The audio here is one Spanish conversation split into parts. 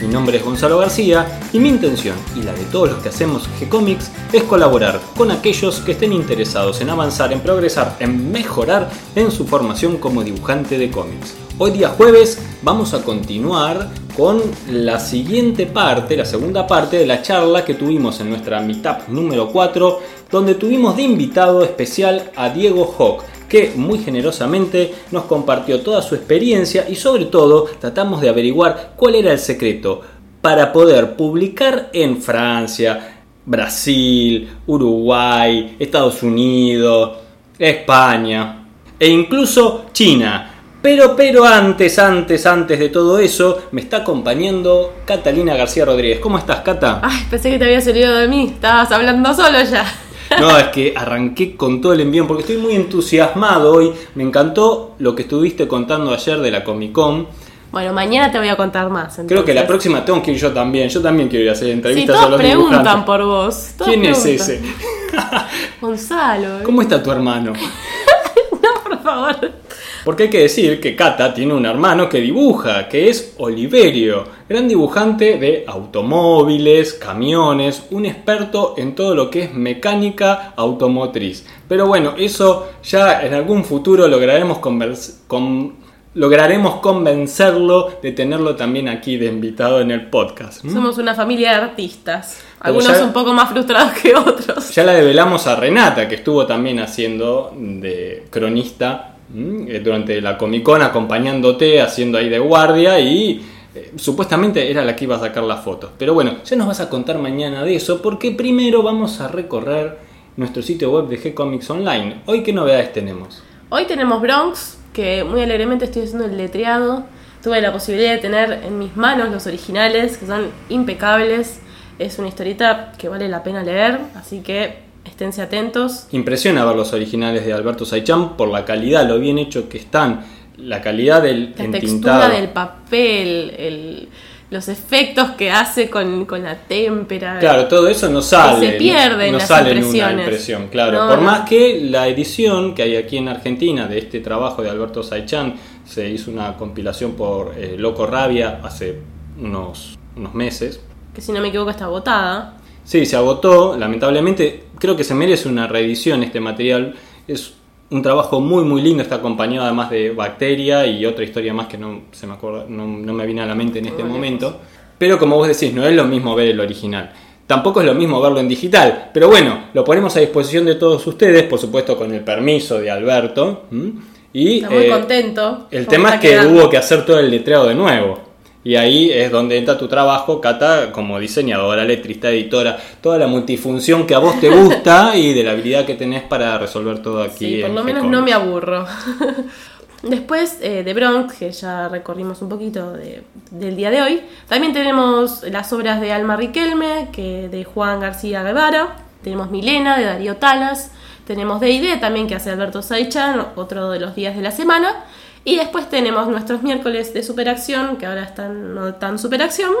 Mi nombre es Gonzalo García y mi intención y la de todos los que hacemos G-Comics es colaborar con aquellos que estén interesados en avanzar, en progresar, en mejorar en su formación como dibujante de cómics. Hoy día jueves vamos a continuar con la siguiente parte, la segunda parte de la charla que tuvimos en nuestra meetup número 4, donde tuvimos de invitado especial a Diego Hawk, que muy generosamente nos compartió toda su experiencia y sobre todo tratamos de averiguar cuál era el secreto para poder publicar en Francia, Brasil, Uruguay, Estados Unidos, España e incluso China. Pero, pero antes, antes, antes de todo eso, me está acompañando Catalina García Rodríguez. ¿Cómo estás, Cata? Ay, pensé que te habías olvidado de mí. Estabas hablando solo ya. No, es que arranqué con todo el envío porque estoy muy entusiasmado hoy. Me encantó lo que estuviste contando ayer de la Comic Con. Bueno, mañana te voy a contar más. Creo que la próxima tengo que ir yo también. Yo también quiero ir a hacer Sí, entrevistas a todos los preguntan dibujantes. por vos. todos ¿Quién es ese? Gonzalo. ¿eh? ¿Cómo está tu hermano? No, por favor. Porque hay que decir que Cata tiene un hermano que dibuja, que es Oliverio, gran dibujante de automóviles, camiones, un experto en todo lo que es mecánica automotriz. Pero bueno, eso ya en algún futuro lograremos, con- lograremos convencerlo de tenerlo también aquí de invitado en el podcast. ¿m? Somos una familia de artistas. Algunos ya- un poco más frustrados que otros. Ya la develamos a Renata, que estuvo también haciendo de cronista durante la Comic Con, acompañándote, haciendo ahí de guardia y eh, supuestamente era la que iba a sacar las fotos. Pero bueno, ya nos vas a contar mañana de eso, porque primero vamos a recorrer nuestro sitio web de G-Comics Online. Hoy, ¿qué novedades tenemos? Hoy tenemos Bronx, que muy alegremente estoy haciendo el letreado. Tuve la posibilidad de tener en mis manos los originales, que son impecables. Es una historieta que vale la pena leer, así que esténse atentos. Impresiona ver los originales de Alberto Saichan por la calidad, lo bien hecho que están, la calidad del La entintado. textura del papel, el- los efectos que hace con, con la témpera. Claro, todo eso no sale. se pierde no las sale en una impresión, claro. No, Por no. más que la edición que hay aquí en Argentina de este trabajo de Alberto Saichan se hizo una compilación por eh, Loco Rabia hace unos, unos meses. Que si no me equivoco está agotada. Sí, se agotó, lamentablemente. Creo que se merece una reedición este material. Es un trabajo muy muy lindo, está acompañado además de Bacteria y otra historia más que no se me acuerda, no, no me viene a la mente en este momento. Pero como vos decís, no es lo mismo ver el original. Tampoco es lo mismo verlo en digital. Pero bueno, lo ponemos a disposición de todos ustedes, por supuesto con el permiso de Alberto. Y Está muy eh, contento. el tema es que quedando. hubo que hacer todo el letreado de nuevo. Y ahí es donde entra tu trabajo, Cata, como diseñadora, letrista, editora, toda la multifunción que a vos te gusta y de la habilidad que tenés para resolver todo aquí. Sí, por en lo menos no me aburro. Después eh, de Bronx, que ya recorrimos un poquito de- del día de hoy, también tenemos las obras de Alma Riquelme, que de Juan García Guevara, tenemos Milena de Darío Talas, tenemos D&D también que hace Alberto Saichan, otro de los días de la semana, y después tenemos nuestros miércoles de Superacción, que ahora están no tan Superacción,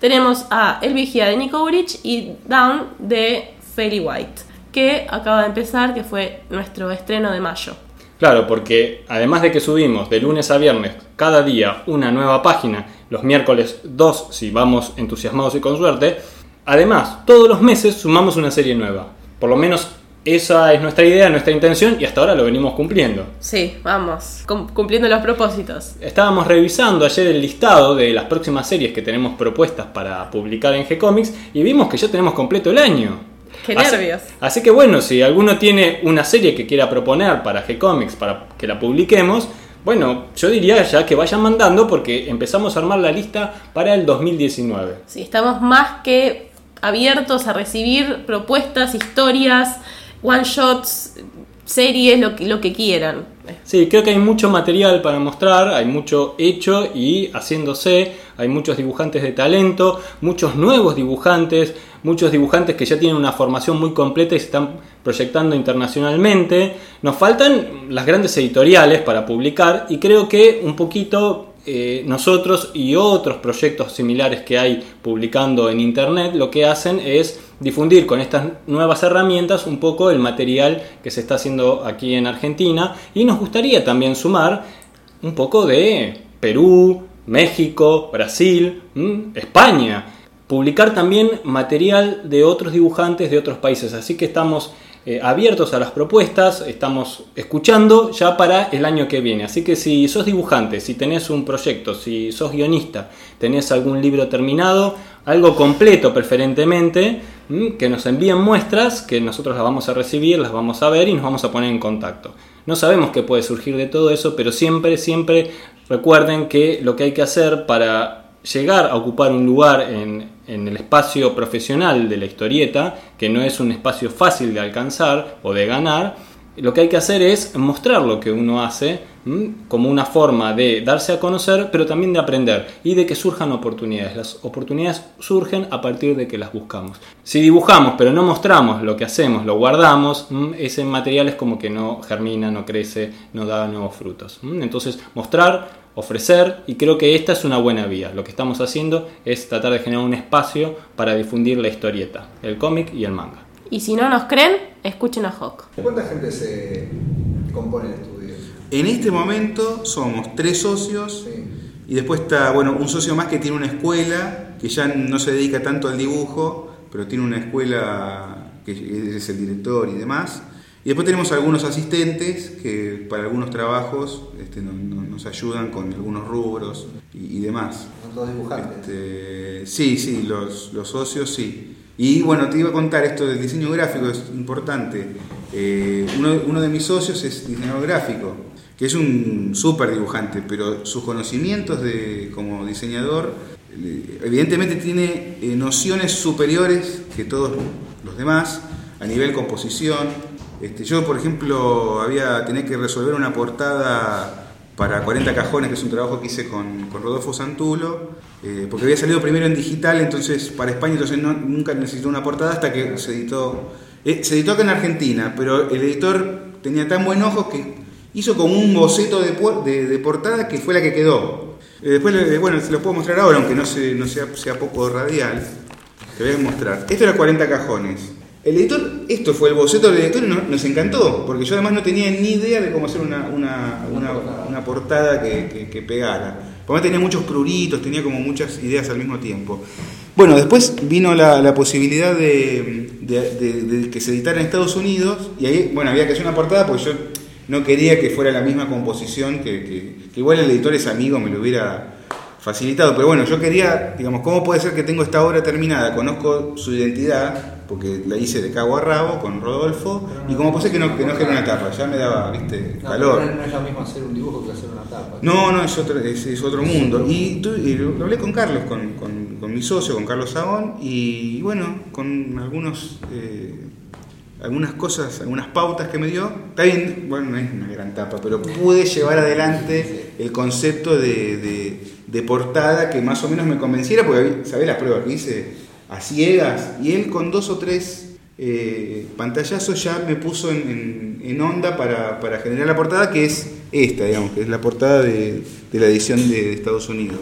tenemos a El Vigía de Nico Urich y Down de Feli White, que acaba de empezar, que fue nuestro estreno de mayo. Claro, porque además de que subimos de lunes a viernes cada día una nueva página, los miércoles dos si vamos entusiasmados y con suerte, además todos los meses sumamos una serie nueva. Por lo menos esa es nuestra idea, nuestra intención y hasta ahora lo venimos cumpliendo. Sí, vamos, cum- cumpliendo los propósitos. Estábamos revisando ayer el listado de las próximas series que tenemos propuestas para publicar en G-Comics y vimos que ya tenemos completo el año. Qué Así- nervios. Así que bueno, si alguno tiene una serie que quiera proponer para G-Comics, para que la publiquemos, bueno, yo diría ya que vayan mandando porque empezamos a armar la lista para el 2019. Sí, estamos más que abiertos a recibir propuestas, historias, one shots, series, lo que, lo que quieran. Sí, creo que hay mucho material para mostrar, hay mucho hecho y haciéndose, hay muchos dibujantes de talento, muchos nuevos dibujantes, muchos dibujantes que ya tienen una formación muy completa y se están proyectando internacionalmente. Nos faltan las grandes editoriales para publicar y creo que un poquito eh, nosotros y otros proyectos similares que hay publicando en internet lo que hacen es difundir con estas nuevas herramientas un poco el material que se está haciendo aquí en Argentina. Y nos gustaría también sumar un poco de Perú, México, Brasil, España, publicar también material de otros dibujantes de otros países, así que estamos eh, abiertos a las propuestas, estamos escuchando ya para el año que viene. Así que si sos dibujante, si tenés un proyecto, si sos guionista, tenés algún libro terminado, algo completo preferentemente, que nos envíen muestras, que nosotros las vamos a recibir, las vamos a ver y nos vamos a poner en contacto. No sabemos qué puede surgir de todo eso, pero siempre, siempre recuerden que lo que hay que hacer para llegar a ocupar un lugar en, el espacio profesional de la historieta, que no es un espacio fácil de alcanzar o de ganar, lo que hay que hacer es mostrar lo que uno hace como una forma de darse a conocer, pero también de aprender y de que surjan oportunidades. Las oportunidades surgen a partir de que las buscamos. Si dibujamos pero no mostramos lo que hacemos, lo guardamos, ese material es como que no germina, no crece, no da nuevos frutos. Entonces, mostrar ofrecer y creo que esta es una buena vía. Lo que estamos haciendo es tratar de generar un espacio para difundir la historieta, el cómic y el manga. Y si no nos creen, escuchen a Hawk. ¿Cuánta gente se compone el estudio? En este momento somos tres socios y después está bueno un socio más que tiene una escuela que ya no se dedica tanto al dibujo, pero tiene una escuela que es el director y demás. Y después tenemos algunos asistentes que para algunos trabajos este, nos ayudan con algunos rubros y, demás. ¿Son todos dibujantes? Este, sí, sí, los, los, socios sí. Y bueno, te iba a contar esto del diseño gráfico, es importante. Eh, uno, uno, de mis socios es diseñador gráfico, que es un súper dibujante, pero sus conocimientos de, como diseñador evidentemente tiene eh, nociones superiores que todos los demás a nivel composición, este, yo, por ejemplo, había tenía que resolver una portada para 40 cajones, que es un trabajo que hice con, Rodolfo Santulo, eh, porque había salido primero en digital, entonces para España entonces nunca necesitó una portada hasta que se editó. Eh, se editó acá en Argentina, pero el editor tenía tan buen ojo que hizo como un boceto de, portada que fue la que quedó. Eh, después, bueno, se lo puedo mostrar ahora, aunque no, no sea, sea poco radial. Te voy a mostrar. Esto era 40 cajones. El editor, esto fue el boceto del editor y nos, encantó, porque yo además no tenía ni idea de cómo hacer una, portada que, pegara. Porque tenía muchos pruritos, tenía como muchas ideas al mismo tiempo. Bueno, después vino la, posibilidad de, que se editara en Estados Unidos y ahí, bueno, había que hacer una portada porque yo no quería que fuera la misma composición, que, que igual el editor es amigo, me lo hubiera facilitado, pero bueno, yo quería, digamos, ¿cómo puede ser que tengo esta obra terminada? Conozco su identidad, porque la hice de cabo a rabo con Rodolfo, y como puse que no, que no una tapa, ya me daba, viste, calor. No, es lo mismo hacer un dibujo que hacer una tapa. No, no, es otro, es, otro mundo. Y, lo hablé con Carlos, con, con, mi socio, con Carlos Sagón, y, bueno, con algunos... Eh, algunas cosas, algunas pautas que me dio. Está bien, bueno, no es una gran tapa, pero pude llevar adelante el concepto de, de, portada que más o menos me convenciera, porque sabés las pruebas que hice a ciegas, y él con dos o tres eh, pantallazos ya me puso en, en, onda para, para, generar la portada, que es esta, digamos, que es la portada de, de la edición de Estados Unidos,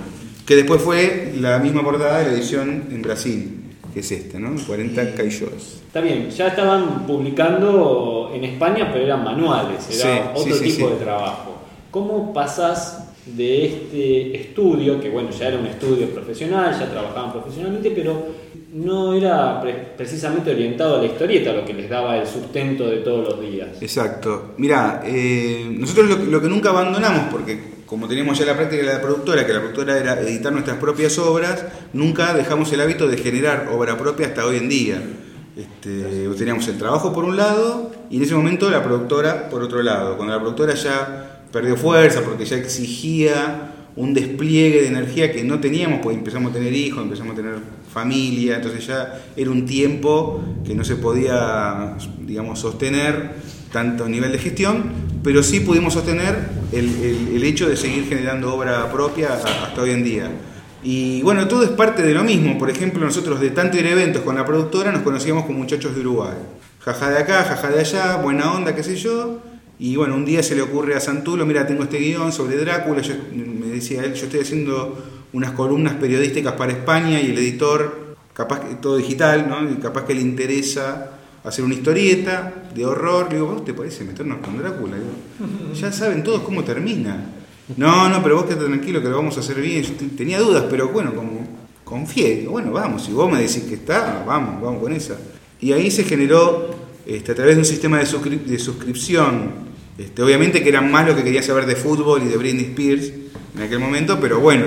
que después fue la misma portada de la edición en Brasil que es esta, ¿no? 40 Caillos. Está bien, ya estaban publicando en España, pero eran manuales, era otro tipo de trabajo. ¿Cómo pasás de este estudio, que bueno, ya era un estudio profesional, ya trabajaban profesionalmente, pero no era precisamente orientado a la historieta lo que les daba el sustento de todos los días? Exacto. Mira, eh, nosotros lo, lo que nunca abandonamos, porque como teníamos ya la práctica de la productora, que la productora era editar nuestras propias obras, nunca dejamos el hábito de generar obra propia hasta hoy en día. Este, teníamos el trabajo por un lado y en ese momento la productora por otro lado. Cuando la productora ya perdió fuerza porque ya exigía un despliegue de energía que no teníamos, pues empezamos a tener hijos, empezamos a tener familia, entonces ya era un tiempo que no se podía, digamos, sostener tanto nivel de gestión, pero sí pudimos sostener el, el- el hecho de seguir generando obra propia hasta hoy en día. Y bueno, todo es parte de lo mismo. Por ejemplo, nosotros de tanto ir a eventos con la productora nos conocíamos con muchachos de Uruguay. Jaja de acá, jaja de allá, buena onda, qué sé yo. Y bueno, un día se le ocurre a Santulo, mira, tengo este guion sobre Drácula. Yo, decía él, yo estoy haciendo unas columnas periodísticas para España y el editor, capaz que todo digital, ¿no? Capaz que le interesa hacer una historieta de horror. Le digo, ¿vos te parece meternos con Drácula? Digo, ya saben todos cómo termina. No, no, pero vos quedate tranquilo que lo vamos a hacer bien. Yo te- tenía dudas, pero bueno, como confié. Digo, bueno, vamos, si vos me decís que está, vamos, vamos con esa. Y ahí se generó, este, a través de un sistema de, suscri- suscripción, este, obviamente que eran más lo que quería saber de fútbol y de Britney Spears en aquel momento, pero bueno,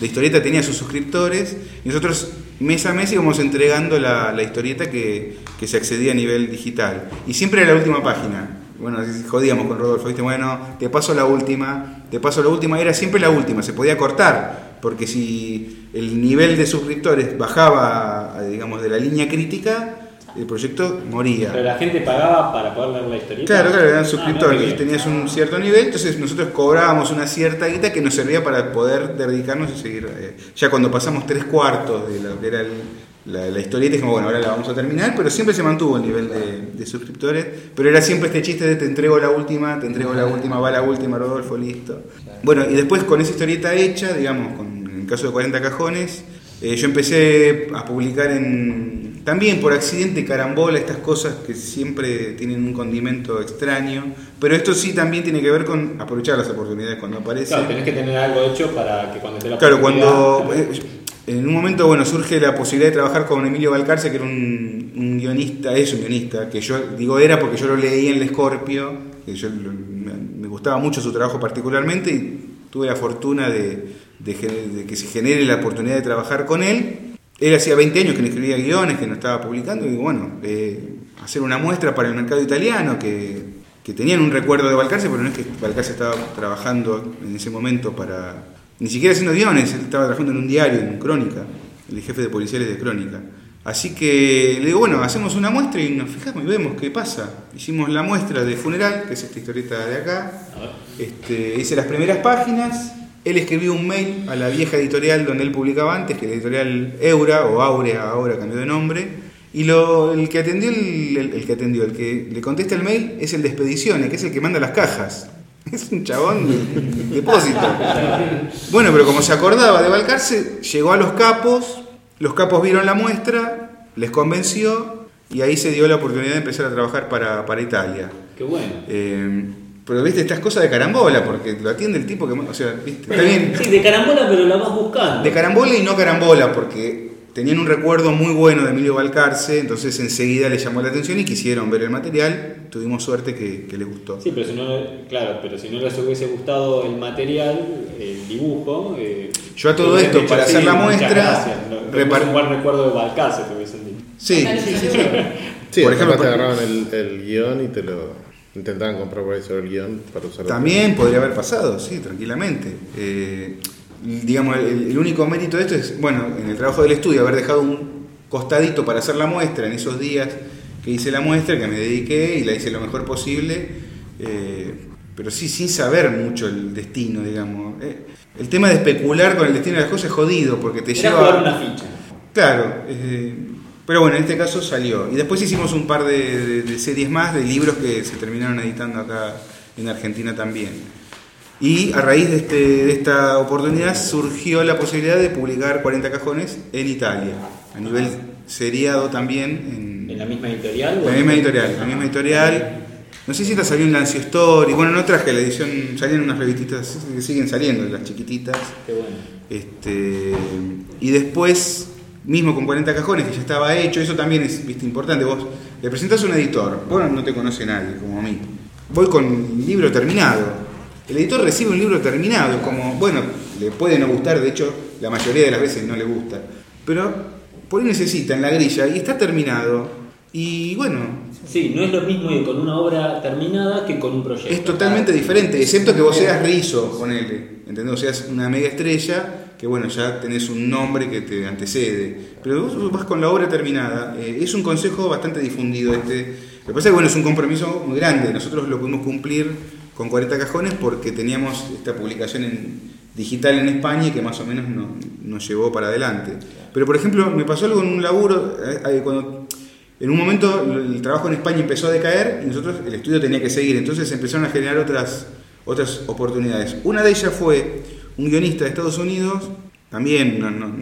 la historieta tenía sus suscriptores y nosotros mes a mes íbamos entregando la, historieta que, se accedía a nivel digital. Y siempre era la última página. Bueno, jodíamos con Rodolfo, ¿viste? Bueno, te paso la última, te paso la última, era siempre la última, se podía cortar, porque si el nivel de suscriptores bajaba, digamos, de la línea crítica, el proyecto moría. Pero la gente pagaba para poder leer la historieta. Claro, claro, eran Ah, suscriptores, tenías un cierto nivel, entonces nosotros cobrábamos una cierta guita que nos servía para poder dedicarnos y seguir. eh, ya cuando pasamos tres cuartos de lo que era el- la, la historieta, dijimos, bueno, ahora la vamos a terminar, pero siempre se mantuvo el nivel de, de suscriptores, pero era siempre este chiste de te entrego la última, te entrego la última, va la última, Rodolfo, listo. Bueno, y después con esa historieta hecha, digamos, con, en el caso de 40 cajones, eh, yo empecé a publicar en, también por accidente, carambola, estas cosas que siempre tienen un condimento extraño, pero esto sí también tiene que ver con aprovechar las oportunidades cuando aparecen. Claro, tenés que tener algo hecho para que cuando esté la Claro, cuando eh, en un momento bueno surge la posibilidad de trabajar con Emilio Balcarce, que era un, un guionista, es un guionista, que yo digo era porque yo lo leí en El Escorpio, que yo me, me gustaba mucho su trabajo particularmente y tuve la fortuna de, de de que se genere la oportunidad de trabajar con él. Él hacía 20 años que no escribía guiones, que no estaba publicando, y bueno, eh, hacer una muestra para el mercado italiano que, que tenían un recuerdo de Balcarce, pero no es que Balcarce estaba trabajando en ese momento para. ni siquiera haciendo guiones, él estaba trabajando en un diario, en Crónica, el jefe de policiales de Crónica. Así que le digo, bueno, hacemos una muestra y nos fijamos y vemos qué pasa. Hicimos la muestra de funeral, que es esta historieta de acá. Este, hice las primeras páginas. Él escribió un mail a la vieja editorial donde él publicaba antes, que la editorial Eura o Aurea, ahora cambió de nombre. Y lo, el que atendió, el, el- el que atendió, el que le contesta el mail es el de Expediciones, que es el que manda las cajas. Es un chabón de depósito. Bueno, pero como se acordaba de Balcarce, llegó a los capos, los capos vieron la muestra, les convenció y ahí se dio la oportunidad de empezar a trabajar para, para Italia. Qué bueno. Eh, pero viste, estas cosas de carambola, porque lo atiende el tipo que. O sea, viste, está bien. Sí, de carambola, pero la vas buscando. De carambola y no carambola, porque tenían un recuerdo muy bueno de Emilio Balcarce, entonces enseguida le llamó la atención y quisieron ver el material. Tuvimos suerte que, que les gustó. Sí, pero si no, claro, pero si no les hubiese gustado el material, el dibujo. eh, Yo a todo esto, para hacer la muestra, gracias, no- repar- un buen recuerdo de Balcarce, te hubiesen dicho. Sí, Sí, Por por ejemplo, te agarraban el, el guion y te lo intentaban comprar por ahí sobre el guion para usarlo. También podría haber pasado, sí, tranquilamente. Eh, digamos, el, el único mérito de esto es, bueno, en el trabajo del estudio, haber dejado un costadito para hacer la muestra en esos días que hice la muestra, que me dediqué y la hice lo mejor posible, eh, pero sí sin saber mucho el destino, digamos. Eh, el tema de especular con el destino de las cosas es jodido, porque te Era lleva... jugar una ficha. Claro, eh, pero bueno, en este caso salió. Y después hicimos un par de, de- de series más, de libros que se terminaron editando acá en Argentina también. Y a raíz de, este, de esta oportunidad surgió la posibilidad de publicar 40 cajones en Italia, a nivel seriado también ¿En en la misma editorial? la en- misma editorial. La misma editorial. No sé si esta salió en Lancio Story. Bueno, no traje la edición, salían unas revistitas que siguen saliendo, las chiquititas. Qué bueno. Este, y después, mismo con 40 cajones, que ya estaba hecho, eso también es viste, importante. Vos le presentás a un editor, vos no te conoce nadie, como a mí. Voy con un libro terminado. El editor recibe un libro terminado, como, bueno, le puede no gustar, de hecho, la mayoría de las veces no le gusta. Pero por ahí necesita en la grilla y está terminado. Y bueno, Sí, no es lo mismo ir con una obra terminada que con un proyecto. es totalmente diferente, excepto que vos seas rizo, ponele, ¿entendés? O seas una mega estrella, que bueno, ya tenés un nombre que te antecede. Pero vos vas con la obra terminada, eh, es un consejo bastante difundido este. Lo que pasa es que bueno, es un compromiso muy grande, nosotros lo pudimos cumplir con 40 cajones porque teníamos esta publicación digital en España y que más o menos no- nos llevó para adelante. Pero por ejemplo, me pasó algo en un laburo, eh, eh, cuando en un momento el trabajo en España empezó a decaer y nosotros el estudio tenía que seguir, entonces empezaron a generar otras, otras oportunidades. Una de ellas fue un guionista de Estados Unidos, también no, no-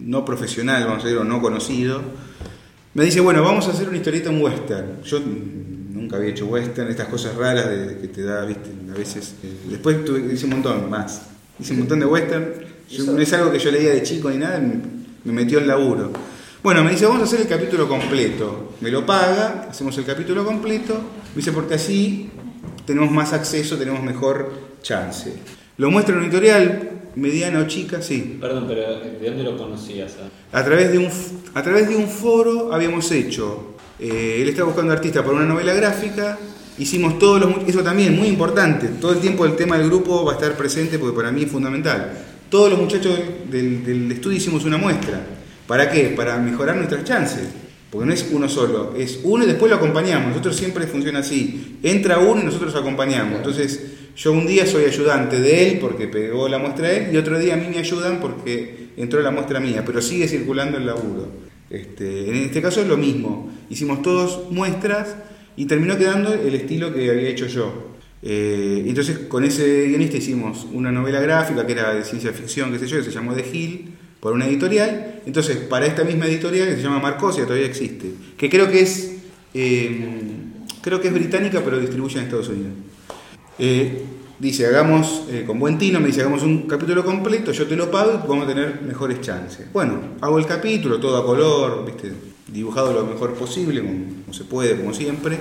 no profesional, vamos a decir, o no conocido, me dice, bueno, vamos a hacer una historieta en western. Yo nunca había hecho western, estas cosas raras de, que te da, viste, a veces. eh, después tuve, hice un montón más. Hice un montón de western. Yo- no es algo que yo leía de chico ni nada, me, me metió el laburo. Bueno, me dice, vamos a hacer el capítulo completo. Me lo paga, hacemos el capítulo completo. Me dice, porque así tenemos más acceso, tenemos mejor chance. Lo muestra en un editorial, mediana o chica, sí. Perdón, pero ¿de dónde lo conocías? ah? A través de un, a través de un foro habíamos hecho, eh, él estaba buscando artista para una novela gráfica, hicimos todos los, eso también, muy importante, todo el tiempo el tema del grupo va a estar presente porque para mí es fundamental. Todos los muchachos del, del estudio hicimos una muestra. ¿Para qué? Para mejorar nuestras chances. Porque no es uno solo, es uno y después lo acompañamos. Nosotros siempre funciona así. Entra uno y nosotros acompañamos. Entonces, yo un día soy ayudante de él porque pegó la muestra él y otro día a mí me ayudan porque entró la muestra mía, pero sigue circulando el laburo. Este, en este caso es lo mismo. Hicimos todos muestras y terminó quedando el estilo que había hecho yo. Eh, entonces con ese guionista hicimos una novela gráfica que era de ciencia ficción, qué sé yo, que se llamó The Hill, por una editorial. Entonces para esta misma editorial que se llama Marcosia, todavía existe, que creo que es, eh, creo que es británica pero distribuye en Estados Unidos. Eh, dice, hagamos, eh, con buen tino, me dice, hagamos un capítulo completo, yo te lo pago y vamos a tener mejores chances. Bueno, hago el capítulo, todo a color, ¿viste? dibujado lo mejor posible, como, como se puede, como siempre.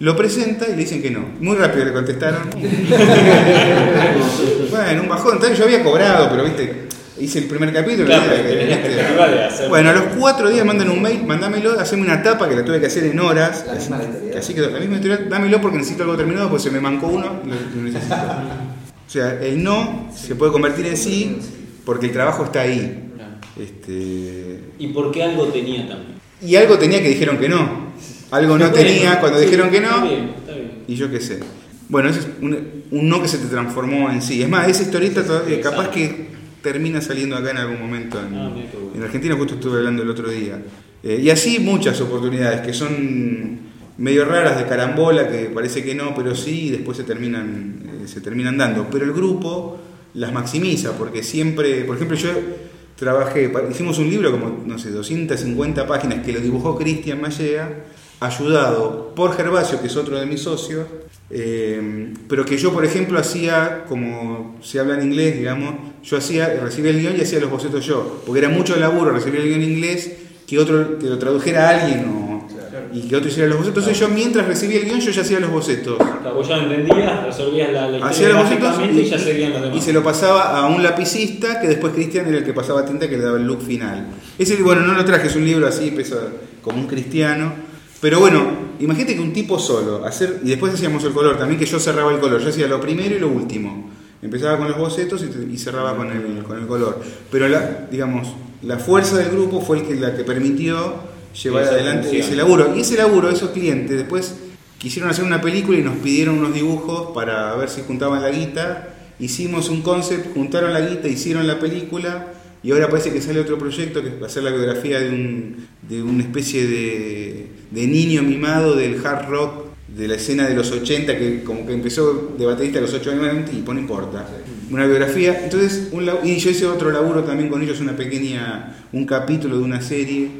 Lo presenta y le dicen que no. Muy rápido le contestaron. bueno, un bajón. Entonces yo había cobrado, pero viste, hice el primer capítulo. Claro, de hacer- Bueno, a los cuatro días mandan un mail, mandámelo, haceme una tapa que la tuve que hacer en horas. La así, misma editorial. que así quedó. La misma editorial, dámelo porque necesito algo terminado, pues se me mancó uno, lo, lo necesito. O sea, el no se puede convertir en sí porque el trabajo está ahí. Claro. Este, ¿Y por qué algo tenía también? y algo tenía que dijeron que no. Algo no Bueno, tenía cuando sí, dijeron que Está no. bien, está bien. Y yo qué sé. Bueno, ese es un, un no que se te transformó en sí. Es más, esa historieta todavía, capaz que termina saliendo acá en algún momento en, Ah, en Argentina, justo estuve hablando el otro día. Eh, y así muchas oportunidades que son medio raras de carambola, que parece que no, pero sí, y después se terminan, eh, se terminan dando. Pero el grupo las maximiza, porque siempre, por ejemplo, yo trabajé, hicimos un libro como, no sé, 250 páginas que lo dibujó Cristian Mallea, ayudado por Gervasio, que es otro de mis socios, eh, pero que yo, por ejemplo, hacía, como se habla en inglés, digamos, yo hacía, recibía el guion y hacía los bocetos yo, porque era mucho laburo recibir el guion en inglés, que otro que lo tradujera a alguien o, y que otro hiciera los bocetos. Entonces yo mientras recibía el guion yo ya hacía los bocetos. O sea, vos ya entendías, resolvías la, la Hacía los bocetos y, y, ya seguían los demás. y se lo pasaba a un lapicista que después Cristian era el que pasaba tinta que le daba el look final. Ese, bueno, no lo traje, es un libro así, pesa como un cristiano. Pero bueno, imagínate que un tipo solo, hacer y después hacíamos el color, también que yo cerraba el color, yo hacía lo primero y lo último. Empezaba con los bocetos y, cerraba con el, con el color. Pero la, digamos, la fuerza del grupo fue el que, la que permitió llevar adelante función. ese laburo. Y ese laburo, esos clientes, después quisieron hacer una película y nos pidieron unos dibujos para ver si juntaban la guita. Hicimos un concept, juntaron la guita, hicieron la película y ahora parece que sale otro proyecto que va a ser la biografía de, un, de una especie de, de niño mimado del hard rock de la escena de los 80 que como que empezó de baterista a los 8 años y no importa. Una biografía, entonces, un y yo hice otro laburo también con ellos, una pequeña, un capítulo de una serie.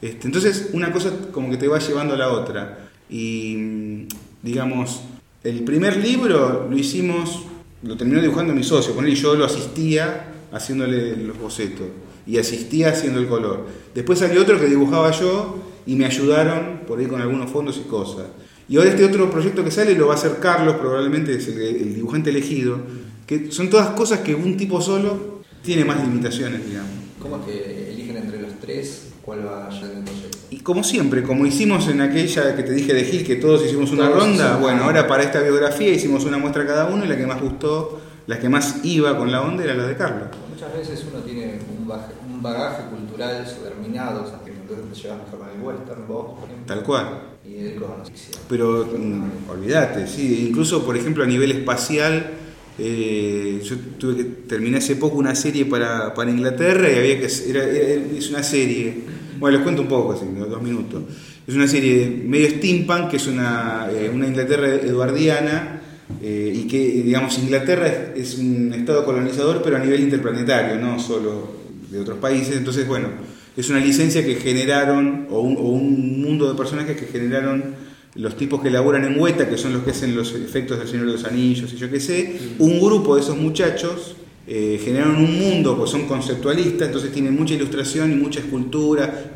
Este, entonces, una cosa como que te va llevando a la otra. Y, digamos, el primer libro lo hicimos, lo terminó dibujando mi socio, con él y yo lo asistía haciéndole los bocetos y asistía haciendo el color. Después salió otro que dibujaba yo y me ayudaron por ahí con algunos fondos y cosas. Y ahora este otro proyecto que sale lo va a hacer Carlos, probablemente es el, el dibujante elegido, que son todas cosas que un tipo solo tiene más limitaciones, digamos. ¿Cómo es que eligen entre los tres cuál va a ser el proyecto. Y como siempre, como hicimos en aquella que te dije de Gil, que todos hicimos una Todos ronda, hicimos bueno, ahora para esta biografía hicimos una muestra cada uno y la que más gustó, la que más iba con la onda era la de Carlos. Muchas veces uno tiene un bagaje, un bagaje cultural determinado, o sea, que entonces te llevas mejor con el western, vos, por ejemplo, Tal cual. y él con la ficción. Pero mm, olvídate, sí, incluso por ejemplo a nivel espacial, eh, yo tuve que terminé hace poco una serie para, para Inglaterra y había que era, era- es una serie, bueno les cuento un poco, así, dos minutos. Es una serie medio steampunk que es una, eh, una Inglaterra eduardiana eh, y que digamos Inglaterra es, es un estado colonizador pero a nivel interplanetario, no solo de otros países, entonces bueno, es una licencia que generaron o un, o un mundo de personajes que generaron los tipos que laburan en Hueta, que son los que hacen los efectos del Señor de los Anillos y yo qué sé, un grupo de esos muchachos eh, generaron un mundo, pues son conceptualistas, entonces tienen mucha ilustración y mucha escultura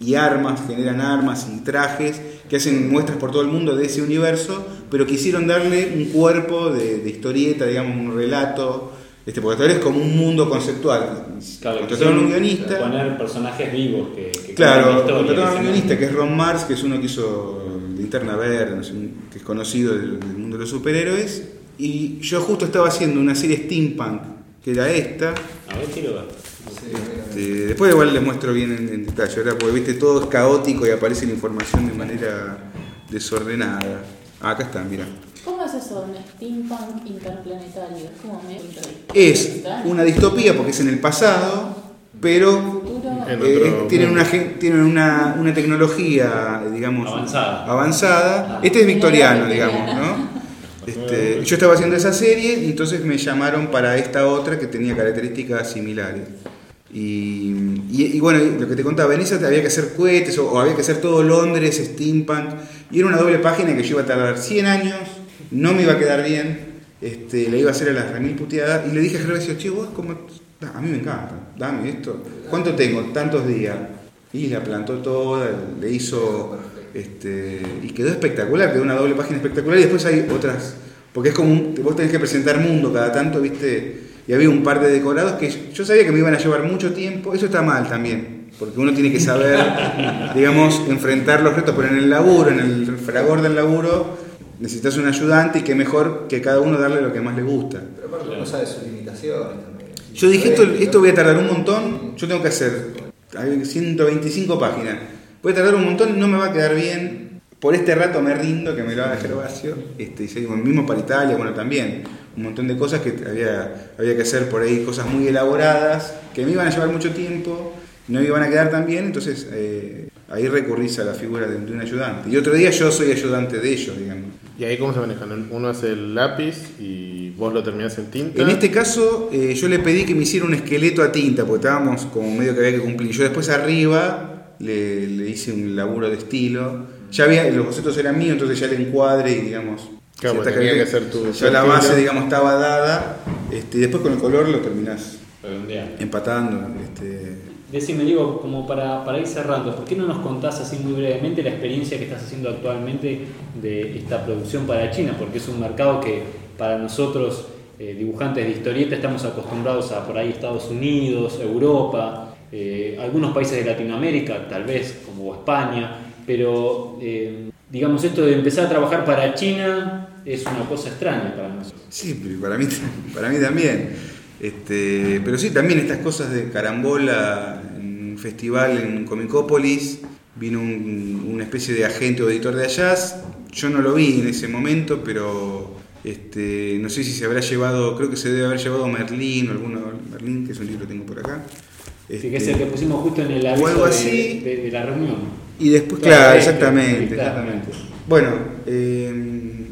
y armas, generan armas y trajes que hacen muestras por todo el mundo de ese universo, pero quisieron darle un cuerpo de, de historieta, digamos, un relato, este, porque es como un mundo conceptual. Claro, Contrataron un guionista. Poner personajes vivos que, que Claro, contrataron a un guionista que es Ron Mars, que es uno que hizo Linterna Verde, no sé, un- que es conocido del, del mundo de los superhéroes. Y yo justo estaba haciendo una serie steampunk, que era esta. A ver, quiero ver. Sí, Este, después igual les muestro bien en, en detalle, ahora porque viste todo es caótico y aparece la información de manera desordenada. Ah, acá está, mira. ¿Cómo es eso de un steampunk interplanetario? Es como medio inter- Es extraño. una distopía porque es en el pasado, pero Eh, tienen una, tienen una, una tecnología, digamos, Avanzada. avanzada. Este es victoriano, digamos, ¿no? Este, yo estaba haciendo esa serie y entonces me llamaron para esta otra que tenía características similares. Y, bueno, lo que te contaba, en esa había que hacer cohetes o, había que hacer todo Londres, steampunk, y era una doble página que yo iba a tardar 100 años, no me iba a quedar bien, este, la iba a hacer a las remil puteadas, y le dije a Gervasio, che, vos como... A mí me encanta, dame esto. ¿Cuánto tengo? Tantos días. Y la plantó toda, le hizo... Este, y quedó espectacular, quedó una doble página espectacular y después hay otras, porque es como, vos tenés que presentar mundo cada tanto, viste, y había un par de decorados que yo sabía que me iban a llevar mucho tiempo, eso está mal también, porque uno tiene que saber, digamos, enfrentar los retos, pero en el laburo, en el fragor del laburo, necesitas un ayudante y qué mejor que cada uno darle lo que más le gusta. Pero aparte uno sabe sus limitaciones también. Yo dije, esto, esto voy a tardar un montón, yo tengo que hacer hay 125 páginas, voy a tardar un montón, no me va a quedar bien, por este rato me rindo, que me lo haga Gervasio, este, y seguimos, mismo para Italia, bueno, también, un montón de cosas que había, había que hacer por ahí, cosas muy elaboradas, que me iban a llevar mucho tiempo, no me iban a quedar tan bien, entonces eh, ahí recurrís a la figura de, de un ayudante. Y otro día yo soy ayudante de ellos, digamos. ¿Y ahí cómo se manejan? Uno hace el lápiz y vos lo terminás en tinta. En este caso, eh, yo le pedí que me hiciera un esqueleto a tinta, porque estábamos como medio que había que cumplir. Yo después arriba le, le hice un laburo de estilo. Ya había, los bocetos eran míos, entonces ya el encuadre y digamos. Claro, tenía que ser tu- Ya la base, digamos, estaba dada. Este, y después con el color lo terminás empatando. Este, Decime, digo, como para, para ir cerrando, ¿por qué no nos contás así muy brevemente la experiencia que estás haciendo actualmente de esta producción para China? Porque es un mercado que para nosotros, eh, dibujantes de historieta, estamos acostumbrados a por ahí Estados Unidos, Europa, eh, algunos países de Latinoamérica, tal vez como España, pero eh, digamos esto de empezar a trabajar para China es una cosa extraña para nosotros. Sí, pero para mí, para mí también. Este, pero sí, también estas cosas de carambola en un festival en Comicópolis, vino un- una especie de agente o editor de allá. Yo no lo vi en ese momento, pero este, no sé si se habrá llevado, creo que se debe haber llevado Merlín o alguno, Merlín, que es un libro que tengo por acá. Así que es Este, el que pusimos justo en el o aviso de la reunión. Y después, Claro, claro, exactamente, claro. exactamente. Bueno, eh,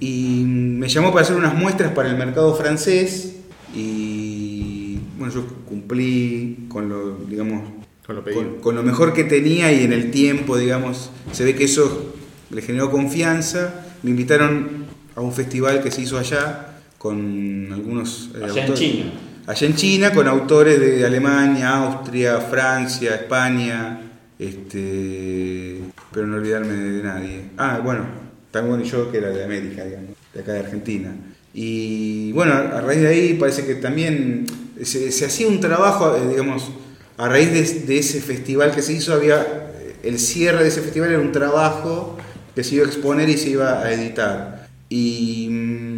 y me llamó para hacer unas muestras para el mercado francés y bueno, yo cumplí con lo, digamos, Con lo pedido. con, con lo mejor que tenía y en el tiempo, digamos, se ve que eso le generó confianza. Me invitaron a un festival que se hizo allá con algunos eh, Allá en China. Allá en China, con autores de Alemania, Austria, Francia, España, este, pero no olvidarme de nadie. Ah, bueno, también yo que era de América, digamos, de acá de Argentina. Y bueno, a raíz de ahí parece que también se, hacía un trabajo, eh, digamos, a raíz de, de ese festival que se hizo, había el cierre de ese festival era un trabajo que se iba a exponer y se iba a editar. Y, mm,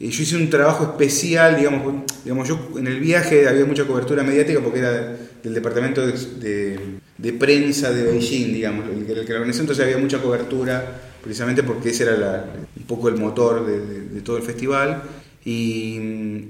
y yo hice un trabajo especial, digamos, digamos, yo en el viaje había mucha cobertura mediática porque era del departamento de, de- prensa de Beijing, digamos, el el que organizó, entonces había mucha cobertura, precisamente porque ese era un poco el motor de, de- todo el festival. Y,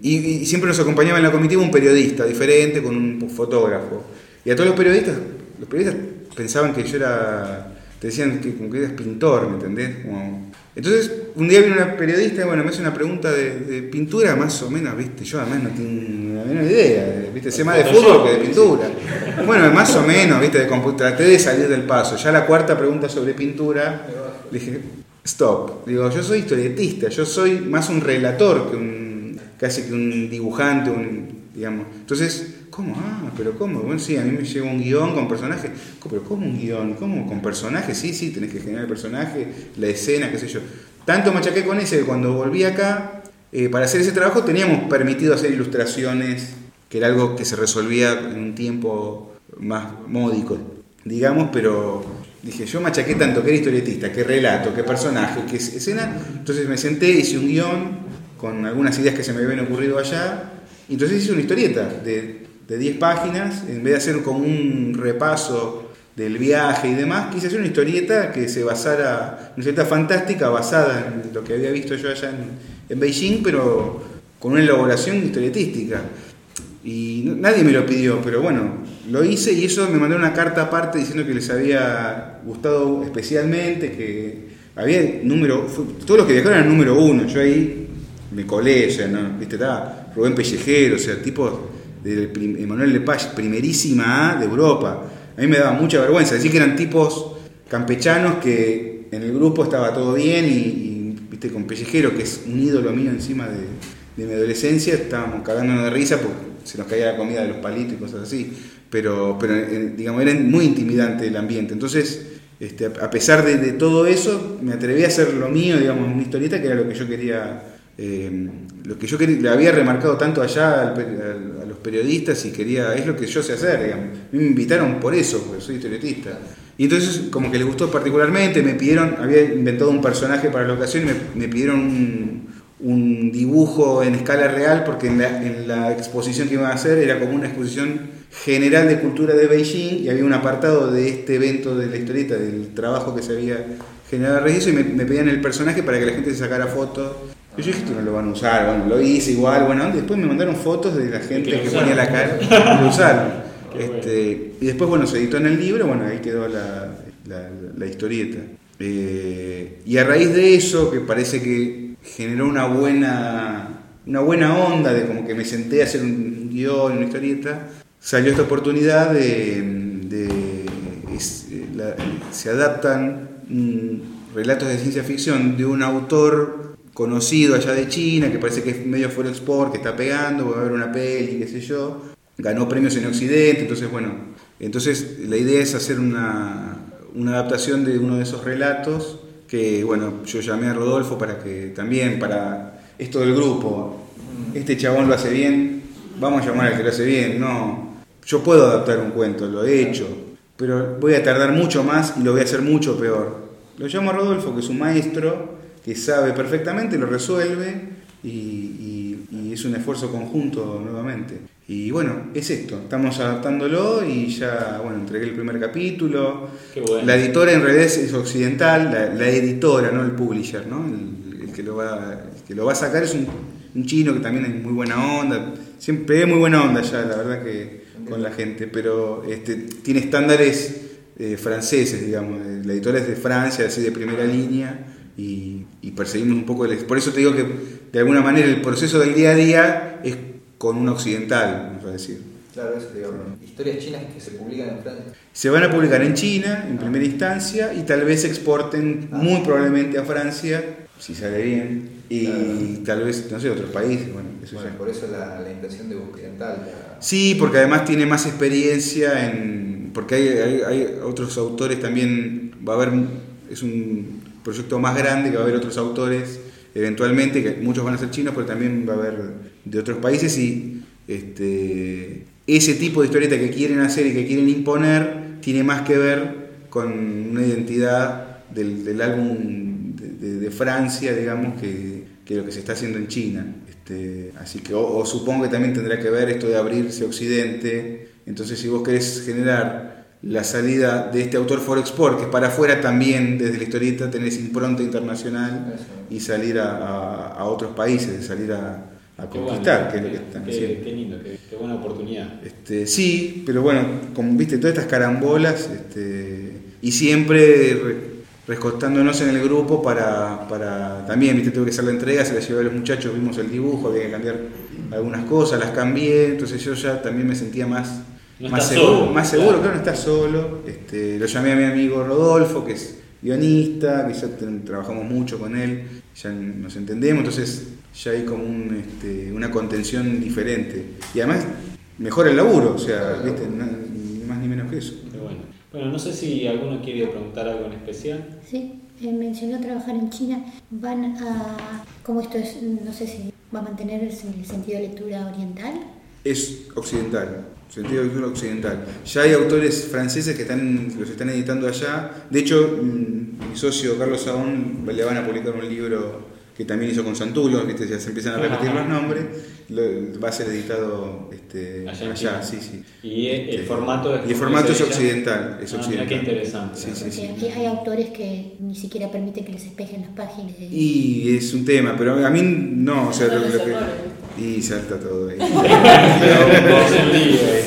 y- y siempre nos acompañaba en la comitiva un periodista diferente con un fotógrafo. Y a todos los periodistas, los periodistas pensaban que yo era, te decían que, como que eras pintor, ¿me entendés? Como- entonces, un día vino una periodista, bueno, me hace una pregunta de, de pintura, más o menos, viste, yo además no tengo la menor idea, viste, sé más de fútbol que de pintura. Bueno, más o menos, viste, de traté de salir del paso. Ya la cuarta pregunta sobre pintura, le dije, stop. Digo, yo soy historietista, yo soy más un relator que un, casi que un dibujante, un, digamos. Entonces, ¿cómo? Ah, pero ¿cómo? Bueno, sí, a mí me llega un guion con personajes. ¿Pero cómo un guion? ¿Cómo con personajes? Sí, sí, tenés que generar el personaje, la escena, qué sé yo. Tanto machaqué con ese que cuando volví acá, eh, para hacer ese trabajo teníamos permitido hacer ilustraciones, que era algo que se resolvía en un tiempo más módico, digamos, pero dije, yo machaqué tanto que era historietista, que relato, que personaje, que es- escena, entonces me senté, hice un guion con algunas ideas que se me habían ocurrido allá, y entonces hice una historieta de, de 10 páginas, en vez de hacer como un repaso del viaje y demás, quise hacer una historieta que se basara, una historieta fantástica basada en lo que había visto yo allá en, Beijing, pero con una elaboración historietística. Y no- nadie me lo pidió, pero bueno, lo hice y eso me mandó una carta aparte diciendo que les había gustado especialmente, que había número, todos los que viajaron eran número uno, yo ahí me colé, ¿no? ¿viste? Estaba Rubén Pellejero, o sea, tipo prim- Emanuel Lepage, primerísima A de Europa. A mí me daba mucha vergüenza, decir que eran tipos campechanos que en el grupo estaba todo bien y, viste, con Pellejero, que es un ídolo mío encima de, de mi adolescencia, estábamos cagándonos de risa porque se nos caía la comida de los palitos y cosas así. Pero, pero eh, digamos, era muy intimidante el ambiente. Entonces, este, a pesar de, de todo eso, me atreví a hacer lo mío, digamos, una historieta que era lo que yo quería, eh, lo que yo quería, le había remarcado tanto allá al al- los periodistas y quería, es lo que yo sé hacer, digamos. Me invitaron por eso, porque soy historietista. Y entonces, como que les gustó particularmente, me pidieron, había inventado un personaje para la ocasión y me, pidieron un, dibujo en escala real, porque en la, exposición que iban a hacer era como una exposición general de cultura de Beijing y había un apartado de este evento de la historieta, del trabajo que se había generado a y me pedían el personaje para que la gente se sacara fotos. Yo dije, esto no lo van a usar, bueno, lo hice igual, bueno, después me mandaron fotos de la gente que ponía la cara y lo usaron. Bueno. Este, y después, bueno, se editó en el libro, bueno, ahí quedó la, la- la historieta. Eh, y a raíz de eso, que parece que generó una buena, una buena onda, de como que me senté a hacer un guion, una historieta, salió esta oportunidad de... de- es- la- se adaptan mm, relatos de ciencia ficción de un autor conocido allá de China, que parece que es medio fuera export, que está pegando, va a haber una peli, qué sé yo, ganó premios en Occidente, entonces bueno, entonces la idea es hacer una, una adaptación de uno de esos relatos, que bueno, yo llamé a Rodolfo para que también, para esto del grupo, este chabón lo hace bien, vamos a llamar al que lo hace bien, no, yo puedo adaptar un cuento, lo he hecho, pero voy a tardar mucho más y lo voy a hacer mucho peor. Lo llamo a Rodolfo, que es un maestro, que sabe perfectamente, lo resuelve y, y- y es un esfuerzo conjunto nuevamente. Y bueno, es esto, estamos adaptándolo y ya, bueno, entregué el primer capítulo. Qué bueno. La editora en realidad es, occidental, la, la editora, no el publisher, ¿no? El, el que, lo va, el que lo va a sacar es un, un chino que también es muy buena onda, siempre es muy buena onda ya, la verdad que con la gente, pero este, tiene estándares eh, franceses, digamos, la editora es de Francia, así de primera línea, y, y perseguimos un poco el... Por eso te digo que de alguna manera el proceso del día a día es con un occidental, vamos a decir. Claro, eso te digo. Historias chinas que se publican en Francia. Se van a publicar en China en primera instancia y tal vez se exporten muy probablemente a Francia, si sale bien, y Claro. tal vez, no sé, otros países. Bueno, eso Bueno, por eso la, la intención de occidental. la- Sí, porque además tiene más experiencia en. Porque hay, hay- hay otros autores también. Va a haber. Es un proyecto más grande que va a haber otros autores eventualmente, que muchos van a ser chinos, pero también va a haber de otros países y. Este, ese tipo de historieta que quieren hacer y que quieren imponer tiene más que ver con una identidad del, álbum de, Francia, digamos, que, que lo que se está haciendo en China. Este, así que, o, o supongo que también tendrá que ver esto de abrirse Occidente. Entonces, si vos querés generar la salida de este autor for export, que es para afuera también, desde la historieta, tenés impronta internacional Eso. y salir a, a- a otros países, salir a, a conquistar, bueno, que es lo que qué- están qué- haciendo. qué lindo, qué, qué buena oportunidad. Este, sí, pero bueno, como viste, todas estas carambolas, este, y siempre re- rescotándonos en el grupo para, para también, viste, tuve que hacer la entrega, se la llevé a los muchachos, vimos el dibujo, había que cambiar algunas cosas, las cambié, entonces yo ya también me sentía más, No más seguro, solo, más seguro, claro. claro, no estás solo. Este, lo llamé a mi amigo Rodolfo, que es guionista, que ya ten- trabajamos mucho con él, ya nos entendemos, entonces ya hay como un, este, una contención diferente. Y además mejora el laburo, o sea, ni más ni menos que eso. Bueno. Bueno, no sé si alguno quiere preguntar algo en especial. Sí, eh, mencionó trabajar en China. Van a. ¿Cómo esto es? No sé si va a mantener el sentido de lectura oriental. Es occidental, sentido de lectura occidental. Ya hay autores franceses que están, los están editando allá. De hecho, mm, mi socio Carlos Saón le van a publicar un libro que también hizo con Santulo, ¿viste? ya se empiezan a repetir Ajá. los nombres. Lo- va a ser editado este, Allá sí, sí. Y el, el Este, formato es y el formato es occidental, es Ah, mira occidental. qué interesante. Sí, sí, sí. Porque hay, autores que ni siquiera permiten que les espejen las páginas. Y es un tema, pero a mí no, o sea, lo, Son los lo que... Y salta todo ahí.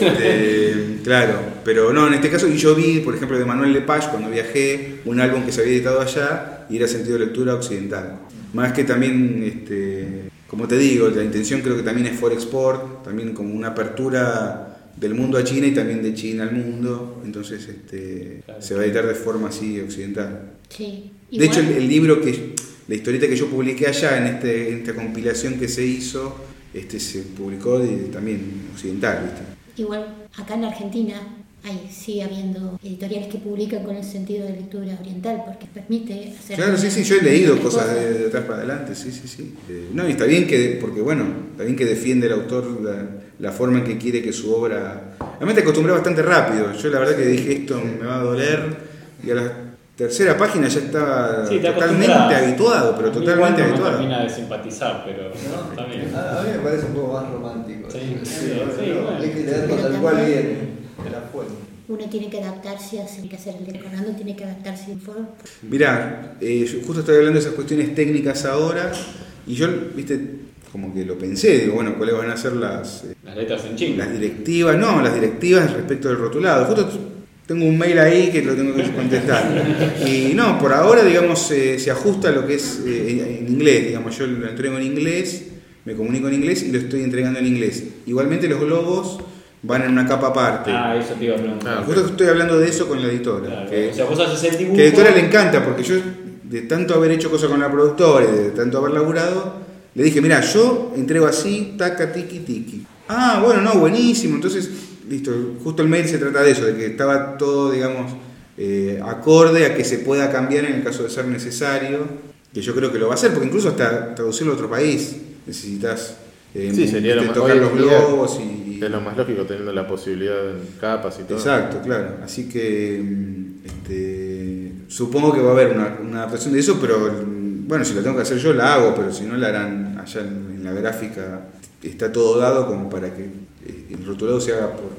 Este, claro, pero no, en este caso, y yo vi, por ejemplo, de Manuel Lepage cuando viajé, un álbum que se había editado allá y era sentido de lectura occidental. Más que también, este, como te digo, la intención creo que también es for export, también como una apertura del mundo a China y también de China al mundo, entonces este, Claro. se va a editar de forma así occidental. Sí. De hecho, el, el libro que, la historieta que yo publiqué allá en, este, en esta compilación que se hizo, este se publicó de- también occidental, ¿viste? Igual acá en Argentina hay, sigue habiendo editoriales que publican con el sentido de lectura oriental porque permite hacer. Claro, sí, sí, yo he leído cosas de, de atrás para adelante, sí, sí, sí. Eh, no, y está bien que, porque bueno, está bien que defiende el autor la, la forma en que quiere que su obra... Además te acostumbré bastante rápido, yo la verdad que dije esto me va a doler y a la tercera página ya estaba Sí, te totalmente habituado, pero totalmente no habituado. termina de simpatizar, pero ¿no? está bien. A, a mí me parece un poco más romántico. Sí, Sí, sí, pero sí, bueno. Hay que leerlo tal cual también- viene de la fuente. Uno tiene que adaptarse, a- tiene que hacer el Fernando, tiene que adaptarse al foro. Mirá, eh, yo justo estoy hablando de esas cuestiones técnicas ahora y yo, viste, como que lo pensé, digo, bueno, ¿cuáles van a ser las, eh, Las letras en chino. las directivas? No, las directivas respecto del rotulado. Justo tengo un mail ahí que lo tengo que contestar. Y no, por ahora, digamos, eh, se ajusta a lo que es eh, en inglés, digamos, yo lo entrego en inglés, me comunico en inglés y lo estoy entregando en inglés. Igualmente los globos van en una capa aparte. Ah, eso te iba a preguntar. Ah, Justo estoy hablando de eso con la editora. Claro, que- o sea, vos haces el dibujo. que a la editora le encanta, porque yo, de tanto haber hecho cosas con la productora y de tanto haber laburado, le dije, mira, yo entrego así, taca, tiki, tiki. Ah, bueno, no, buenísimo. Entonces, listo, justo el mail se trata de eso, de que estaba todo, digamos, eh, acorde a que se pueda cambiar en el caso de ser necesario, que yo creo que lo va a hacer, porque incluso hasta traducirlo a otro país necesitas eh, Sí, sería lo más- tocar los globos y... Es lo más lógico teniendo la posibilidad en capas y todo. Exacto, claro. Así que mm, este, supongo que va a haber una, una adaptación de eso, pero mm, bueno, si la tengo que hacer yo la hago, pero si no la harán allá en, en la gráfica. Está todo dado como para que el rotulado se haga por,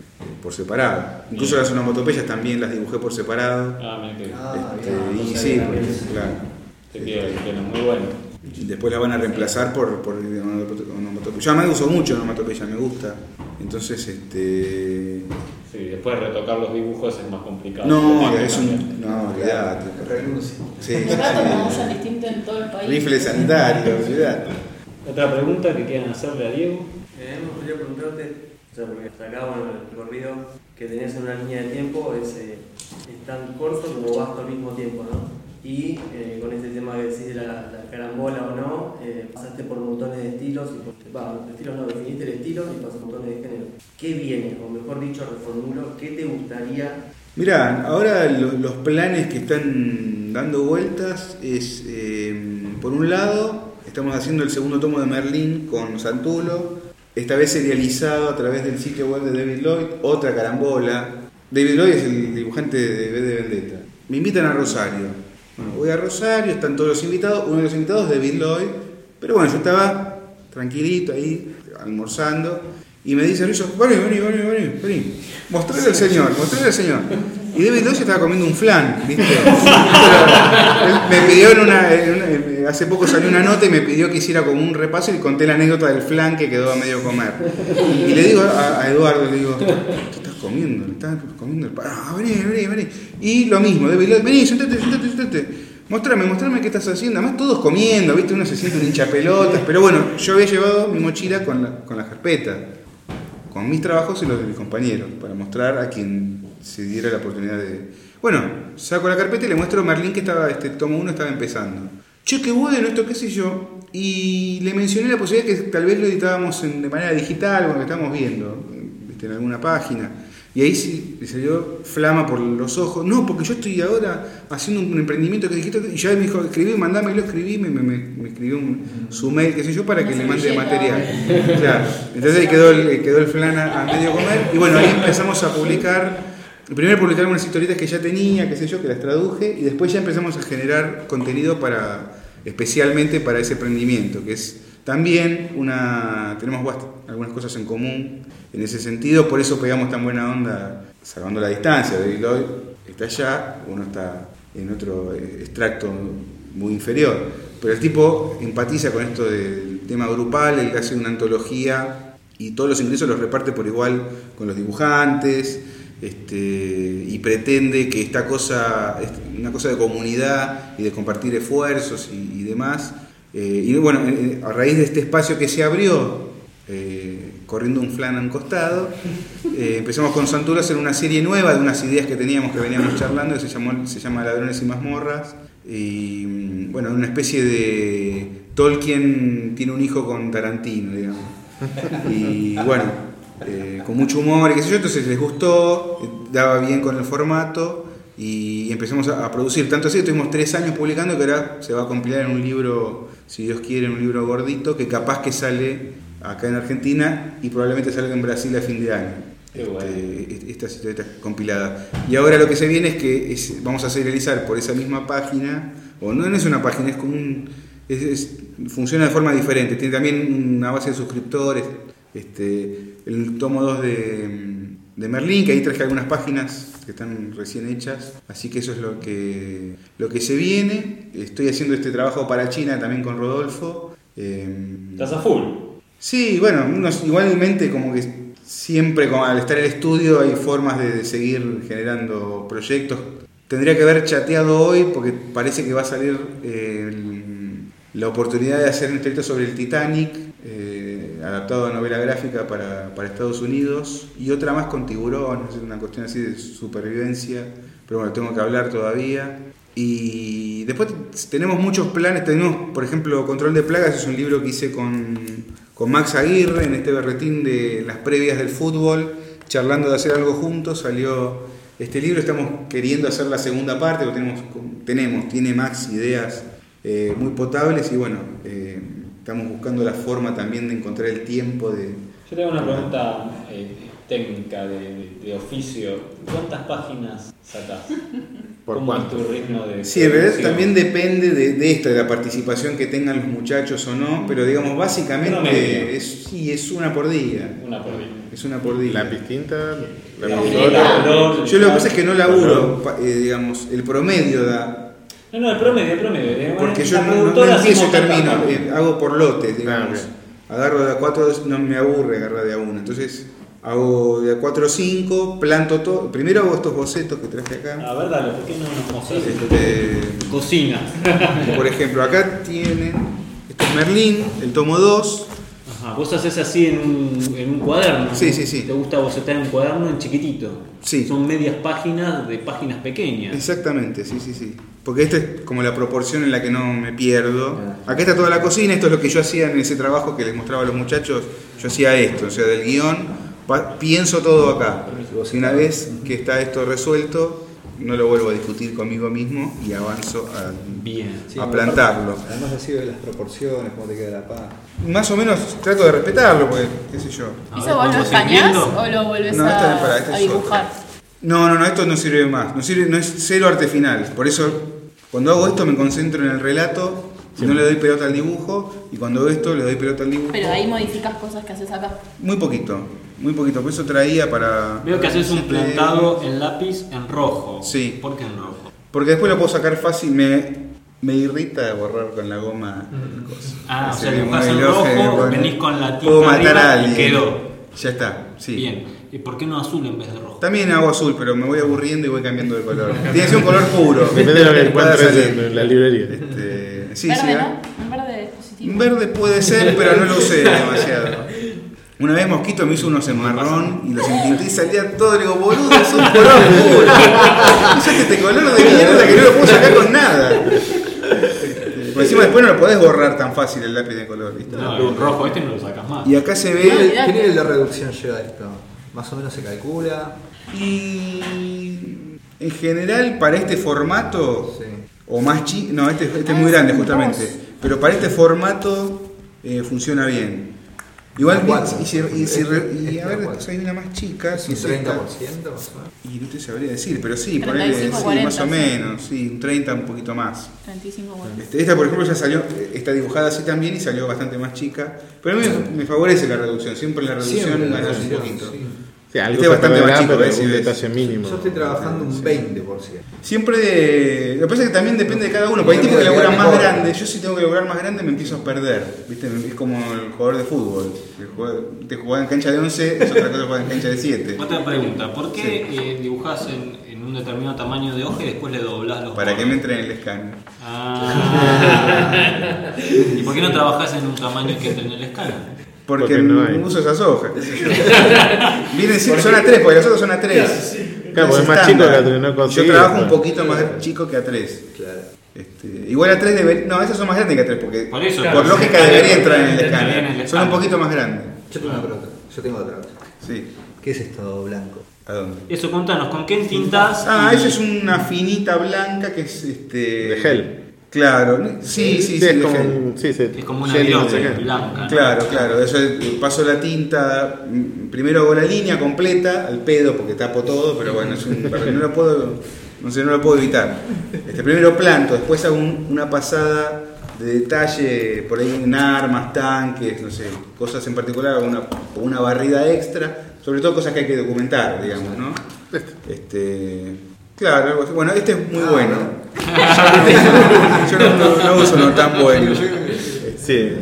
por separado. Incluso las onomatopeyas también las dibujé por separado. Ah, Ah, Este, bien, y no sí, eso. claro. te queda, queda muy bueno. Y Después la van a reemplazar por, por onomatopeya. Yo me uso mucho onomatopeya, me gusta. Entonces, este. Sí, después retocar los dibujos es más complicado. No, que es un. No, olvidate. Renuncia. Sí, sí, sí. distinto en todo el país. Rifle sanitario, olvidate. Otra pregunta que quieran hacerle a Diego. Eh, me gustaría preguntarte, o sea, porque hasta acá, bueno, el recorrido que tenés en una línea de tiempo es, eh, es tan corto como vasto al mismo tiempo, ¿no? Y eh, con este tema de la, la carambola o no, eh, pasaste por montones de estilos, y por, estilos no, definiste el estilo y pasaste por montones de géneros. ¿Qué viene? O mejor dicho, reformulo, ¿qué te gustaría Mirá, ahora lo- los planes que están dando vueltas es, por un lado, estamos haciendo el segundo tomo de Merlín con Santulo, esta vez serializado a través del sitio web de David Lloyd, otra carambola. David Lloyd es el dibujante de B de Vendetta. Me invitan a Rosario. Bueno, voy a Rosario, están todos los invitados, uno de los invitados es David Lloyd, pero bueno, yo estaba tranquilito ahí, almorzando, y me dice Rizzo, vení, vení, vení, vení, vení, mostrale al señor, mostrale al señor. Y David Lloyd estaba comiendo un flan, ¿viste? Me pidió en una, una- hace poco salió una nota y me pidió que hiciera como un repaso y conté la anécdota del flan que quedó a medio comer. Y le digo a, Eduardo, le digo, ¿qué estás comiendo? ¿Estás comiendo el pan? Ah, vení, vení, vení. Y lo mismo, David Lloyd, vení, sentate, sentate, sentate. Mostrame, mostrame qué estás haciendo. Además todos comiendo, ¿viste? Uno se siente un hincha pelotas. Pero bueno, yo había llevado mi mochila con la, con la carpeta, con mis trabajos y los de mis compañeros, para mostrar a quien se diera la oportunidad de... Bueno, saco la carpeta y le muestro a Merlín que estaba, este tomo uno estaba empezando. Che, qué bueno esto, qué sé yo. Y le mencioné la posibilidad que tal vez lo editábamos en- de manera digital, bueno, que estábamos viendo, ¿viste? en alguna página. Y ahí sí le salió flama por los ojos. No, porque yo estoy ahora haciendo un emprendimiento que dijiste. Y ya me dijo, escribí, mandámelo, escribí, me, me, me escribió un- su mail, qué sé yo, para que le mande material. Claro. Entonces ahí quedó el, quedó el flan a, a medio comer. Y bueno, ahí empezamos a publicar. Primero publicar algunas historietas que ya tenía, qué sé yo, que las traduje. Y después ya empezamos a generar contenido para especialmente para ese emprendimiento, que es también una. Tenemos algunas cosas en común en ese sentido, por eso pegamos tan buena onda, salvando la distancia. David Lloyd está allá, uno está en otro eh, extracto muy inferior. Pero el tipo empatiza con esto del tema grupal, él hace una antología y todos los ingresos los reparte por igual con los dibujantes. Este, y pretende que esta cosa, es una cosa de comunidad y de compartir esfuerzos y, demás. Eh, y bueno, eh, a raíz de este espacio que se abrió, eh, corriendo un flan a un costado, eh, empezamos con Santuro a hacer una serie nueva de unas ideas que teníamos que veníamos charlando, que se, llamó, se llama Ladrones y Mazmorras. Y mm, bueno, una especie de Tolkien tiene un hijo con Tarantino, digamos. Y bueno, eh, con mucho humor y qué sé yo, entonces les gustó, eh, daba bien con el formato y empezamos a, a producir. Tanto así, estuvimos tres años publicando que ahora se va a compilar en un libro, si Dios quiere, en un libro gordito, que capaz que sale acá en Argentina y probablemente salga en Brasil a fin de año. Qué. Este, estas historietas compiladas. Y ahora lo que se viene es que es- vamos a serializar por esa misma página, o no, no es una página, es como un. es- es- funciona de forma diferente. Tiene también una base de suscriptores. Este, el tomo 2 de, de Merlín, que ahí traje algunas páginas que están recién hechas. Así que eso es lo que, lo que se viene. Estoy haciendo este trabajo para China también con Rodolfo. Estás a full. Sí, bueno, unos- igualmente como que siempre como al estar en el estudio hay formas de, de seguir generando proyectos. Tendría que haber chateado hoy porque parece que va a salir eh, la oportunidad de hacer un texto sobre el Titanic, eh, adaptado a novela gráfica para, para Estados Unidos, y otra más con tiburón, es una cuestión así de supervivencia, pero bueno, tengo que hablar todavía. Y después tenemos muchos planes, tenemos por ejemplo Control de Plagas, es un libro que hice con, con Max Aguirre en este berretín de las previas del fútbol, charlando de hacer algo juntos, salió este libro, estamos queriendo hacer la segunda parte, porque tenemos, tenemos tiene Max ideas eh, muy potables y bueno, eh, estamos buscando la forma también de encontrar el tiempo de... Yo tengo una pregunta eh, técnica de, de- de oficio. ¿Cuántas páginas sacás? ¿Por ¿Cómo cuánto? es tu ritmo de Sí, en realidad producción? también depende de, de esto, de la participación que tengan los muchachos o no, pero digamos, básicamente es, sí, es una por día. Una por día. Es una por día. Lápiz tinta, La lápiz tinta, óleo. color. Yo lo que pasa es que no laburo, eh, digamos, el promedio da, No, no, el promedio, el promedio. Eh, porque yo no, empiezo y termino, eh, hago por lotes, digamos. Ah, Agarro de a cuatro, no me aburre agarrar de a uno, entonces hago de a cuatro o cinco, planto todo, primero hago estos bocetos que traje acá. A ver, dale, ¿por qué no nos mostrás? Este, Cocina. por ejemplo, acá tienen, esto es Merlín, el tomo 2, Vos haces así en un, en un cuaderno. Sí, ¿no? sí, sí. ¿Te gusta bocetar en un cuaderno en chiquitito? Sí. Son medias páginas de páginas pequeñas. Exactamente, sí, sí, sí. Porque esta es como la proporción en la que no me pierdo. Acá está toda la cocina, esto es lo que yo hacía en ese trabajo que les mostraba a los muchachos. Yo hacía esto, o sea, del guion, pienso todo acá. Y una vez que está esto resuelto, no lo vuelvo a discutir conmigo mismo y avanzo a, Bien. Sí, a me plantarlo. Además así de las proporciones, cómo te queda la paz. Más o menos trato de respetarlo, porque, qué sé yo. A ¿Eso vos lo ¿podemos seguir escaneás o lo volvés No, a, para- dibujar? otra. No, no, no, esto no sirve más. No, sirve, no es cero arte final. Por eso, cuando hago esto, me concentro en el relato. Y No le doy pelota al dibujo. Y cuando hago esto, le doy pelota al dibujo. Pero ahí modificas cosas que haces acá. Muy poquito. Muy poquito. Por eso traía para. Veo que haces un plantado en lápiz en rojo. Sí. ¿Por qué en rojo? Porque después lo puedo sacar fácil. Me, me irrita borrar con la goma. cosas. Ah, o Se sea, dibujás mueve en rojo, venís con la tinta Puedo matar a y alguien. quedó. Ya está, sí. Bien. ¿Y por qué no azul en vez de rojo? También hago azul, pero me voy aburriendo y voy cambiando de color. Tiene que ser un color puro. Depende de lo que encuentres en la librería. Este, sí, verde, sí. ¿no? Un verde positivo. Un verde puede ser, pero no lo usé demasiado. Una vez Mosquito me hizo unos en marrón y los intenté y salía todo. Le digo, boludo, es un color puro. Usaste este color de mierda que no lo puedo sacar con nada. Por encima después no lo podés borrar tan fácil el lápiz de color, ¿viste? No, el rojo este no lo sacas más. Y acá se ¿Qué ve. nivel, qué nivel de reducción lleva esto? Más o menos se calcula. Y en general, para este formato, Sí. O más chico, no, este, este es muy grande justamente, pero para este formato eh, funciona bien. Igual, y, si- y si re- y a ver, después hay una más chica, que un es 30% esta. más o menos. Y no te sabría decir, pero sí, ponele, 35, sí, 40, más o sí. menos, sí, un 30, un poquito más. 35 bueno. Este, esta, por ejemplo, ya salió, está dibujada así también y salió bastante más chica. Pero a mí me, me favorece la reducción, siempre la reducción Siempre la ganas un reducción, poquito. sí. Sí, algo Este es bastante perderá, más chico, pero. Si un detalle mínimo. Yo estoy trabajando un 20%. Siempre, lo que pasa es que también depende de cada uno. Porque hay tipos que laburan más grande. Yo si tengo que lograr más grande me empiezo a perder. ¿Viste? Es como el jugador de fútbol. El te jugás en cancha de 11 es otra cosa jugar en cancha de 7. Otra pregunta, ¿por qué eh, dibujás en, en un determinado tamaño de hoja y después le doblás los Para que me entre en el escáner. Ah. ¿Y por qué no trabajás en un tamaño que entre en el escáner? Porque, Porque no hay. uso esas hojas. Vienen siempre, son a 3, porque las otras son a 3. Claro, porque es más chico que A3, no Yo trabajo un poquito más chico que a 3. Claro. Este, igual a 3 debería. No, esas son más grandes que a 3, porque Por eso, por claro. lógica debería entrar en el escáner. Son un poquito más grandes. Yo tengo una pregunta. Yo tengo otra. Sí. ¿Qué es esto blanco? ¿A dónde? Eso, contanos, ¿con qué tintás? Ah, y- esa es una finita blanca que es este. De gel. Claro, sí, sí, sí, es como, gel. un- sí, sí, Es como una qué. blanca. ¿no? Claro, claro, eso es- paso la tinta, mm, primero hago la línea completa, al pedo porque tapo todo, pero bueno, es un, no lo puedo, no sé, no lo puedo evitar. Este, primero planto, después hago un- una pasada de detalle por ahí en armas, tanques, no sé, cosas en particular, una, una barrida extra, sobre todo cosas que hay que documentar, digamos, ¿no? Este, claro, algo así. bueno, este es muy bueno. Yo no, no- no uso no tan bueno. Sí.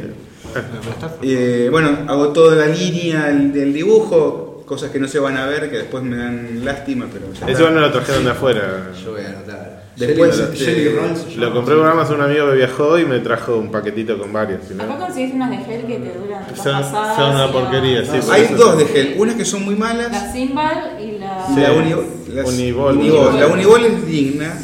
Eh, bueno, hago toda la línea del, dibujo, cosas que no se van a ver, que después me dan lástima, pero ya Eso está. bueno lo trajeron de afuera. Yo voy a anotar. Después, Jelly, este, Jelly Rolls Lo compré por Amazon, un amigo que viajó y me trajo un paquetito con varios. no- Acá conseguís unas de gel que te duran Son, pasadas son una no- porquería, sí. Hay eso- dos de gel, unas que son muy malas, La Symbol y la... Sí. la uni- las- Unibol. La Unibol es digna.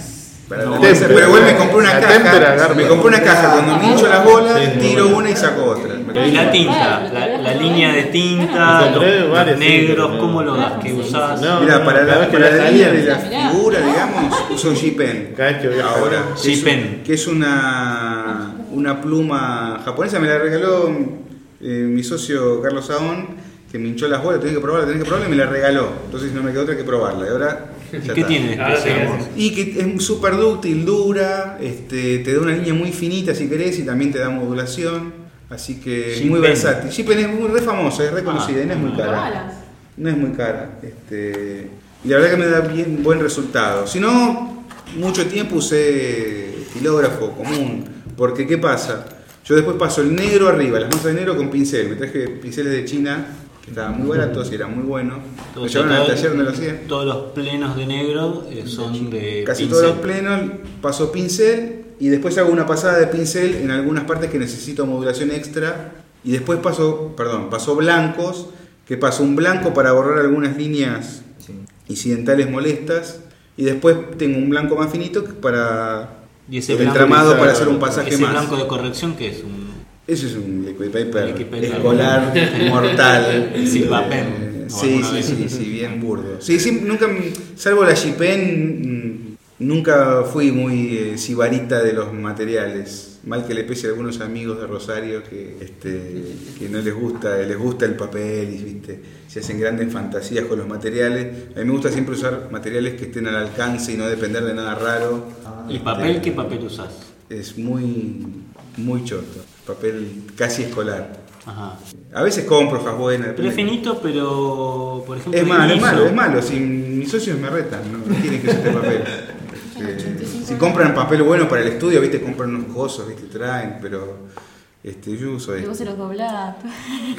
No. pero igual me compré una La caja. témpera. Me compré una caja, cuando me hincho las bolas, Sí, tiro bueno. una y saco otra. Y la tinta, la, la línea de tinta, los, varias, los sí, negros, ¿cómo lo das? ¿Qué usás? No, Mira, para la, para la línea de la figura, digamos, uso G-Pen. Que viaja. Ahora, G-Pen. que es una, una pluma japonesa, me la regaló eh, mi socio Carlos Saón, que me hinchó las bolas, tenía que probarla, tenía que probarla y me la regaló. Entonces no me quedó otra que probarla. Y ahora. Ya ¿Qué tiene especial? Y que es súper dúctil, dura, este, te da una línea muy finita si querés y también te da modulación. Así que muy versátil. G-Pen es muy re famosa, es reconocida y no es muy cara. No es muy cara. Este, y la verdad que me da bien buen resultado. Si no, mucho tiempo usé estilógrafo común. Porque, ¿qué pasa? Yo después paso el negro arriba, las masas de negro con pincel. Me traje pinceles de China, que estaban muy baratos y eran muy. Me Todos- llevaron al todos- taller donde lo hacía. Todos los plenos de negro eh, son de Casi pincel. todos los plenos paso pincel y después hago una pasada de pincel en algunas partes que necesito modulación extra. Y después paso, perdón, paso blancos, que paso un blanco para borrar algunas líneas Sí. incidentales molestas y después tengo un blanco más finito que para Y ese el entramado para hacer un pasaje Ese más. blanco de corrección que es un Ese es un liquid paper Liquid paper. escolar mortal. Pen, Eh, o sí, sí, sí, sí, bien burdo. Sí, sí, nunca, salvo la Jipen, mm, nunca fui muy eh, sibarita de los materiales. Mal que le pese a algunos amigos de Rosario que, este, que no les gusta, les gusta el papel y ¿viste? se hacen grandes fantasías con los materiales. A mí me gusta siempre usar materiales que estén al alcance y no depender de nada raro. ¿Y papel qué papel usás? Es muy, muy choto. Papel casi escolar. Ajá. A veces compro hojas buenas. Pero es finito, pero por ejemplo. Es malo, es malo, es malo. Si mis socios me retan, no quieren que use este papel. Este, si compran papel bueno para el estudio, viste, compran unos cosos, viste, traen, pero este, yo uso Y vos esto. se los doblás.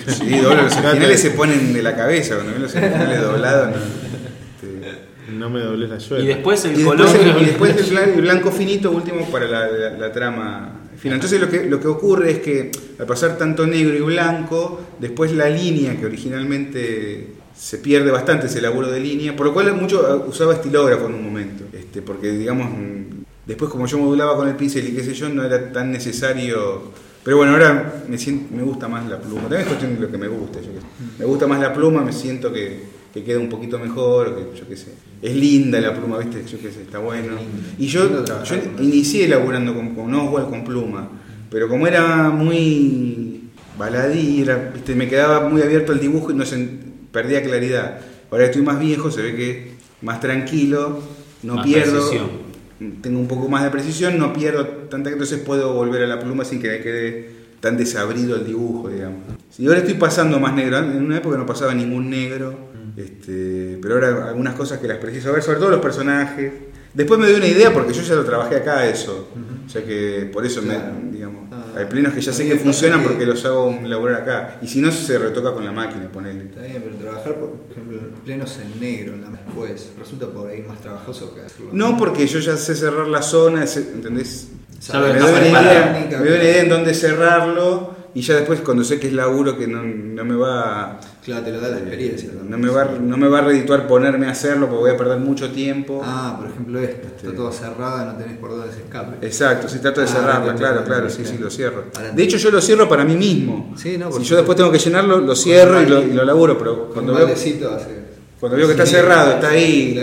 Sí, doblo, los originales se ponen de la cabeza, cuando ven los originales doblados. no. Este, No me dobles la Y suela. después el y color. después, el, y después el blanco finito último para la, la- la trama Entonces lo que, lo que ocurre es que al pasar tanto negro y blanco, después la línea que originalmente se pierde bastante ese laburo de línea, por lo cual mucho eh, usaba estilógrafo en un momento, este, porque digamos, mm, después como yo modulaba con el pincel y qué sé yo, no era tan necesario... Pero bueno, ahora me, siento, me gusta más la pluma. También es cuestión de lo que me gusta. yo. Me gusta más la pluma, me siento que, que queda un poquito mejor, o que yo qué sé. Es linda la pluma, ¿viste? Yo qué sé, está bueno. Y yo, yo inicié laburando con, con Oswald con pluma, pero como era muy baladí, era, ¿viste? me quedaba muy abierto el dibujo y no se perdía claridad. Ahora estoy más viejo, se ve que más tranquilo, no Más pierdo. precisión. Tengo un poco más de precisión, no pierdo tanta entonces puedo volver a la pluma sin que me quede tan desabrido el dibujo, digamos. Y ahora estoy pasando más negro, en una época no pasaba ningún negro, este, pero ahora algunas cosas que las preciso ver, sobre todo los personajes. Después me doy una idea porque yo ya lo trabajé acá eso, o sea que por eso Claro. me, digamos, Ah. hay plenos que ya sé que funcionan que- porque los hago laburar acá, y si no se retoca con la máquina, ponele. Está bien, pero trabajar, por ejemplo, plenos en negro en la después resulta por ahí más trabajoso que hacerlo. No, porque yo ya sé cerrar la zona, ¿entendés? Me, doy una idea, técnica, me doy una idea en dónde cerrarlo y ya después cuando sé que es laburo que no, no me va Claro, te lo da la experiencia. también. no me va no me va a redituar ponerme a hacerlo porque voy a perder mucho tiempo. Ah, por ejemplo esta, está toda cerrada, no tenés por dónde se escape. Exacto, si trato de Ah, cerrarla, claro, claro, sí, sí, lo cierro. De hecho, yo lo cierro para mí mismo. Sí, no, si yo después tengo que llenarlo, lo cierro y lo, y lo laburo, pero cuando veo, cuando veo que está cerrado, está ahí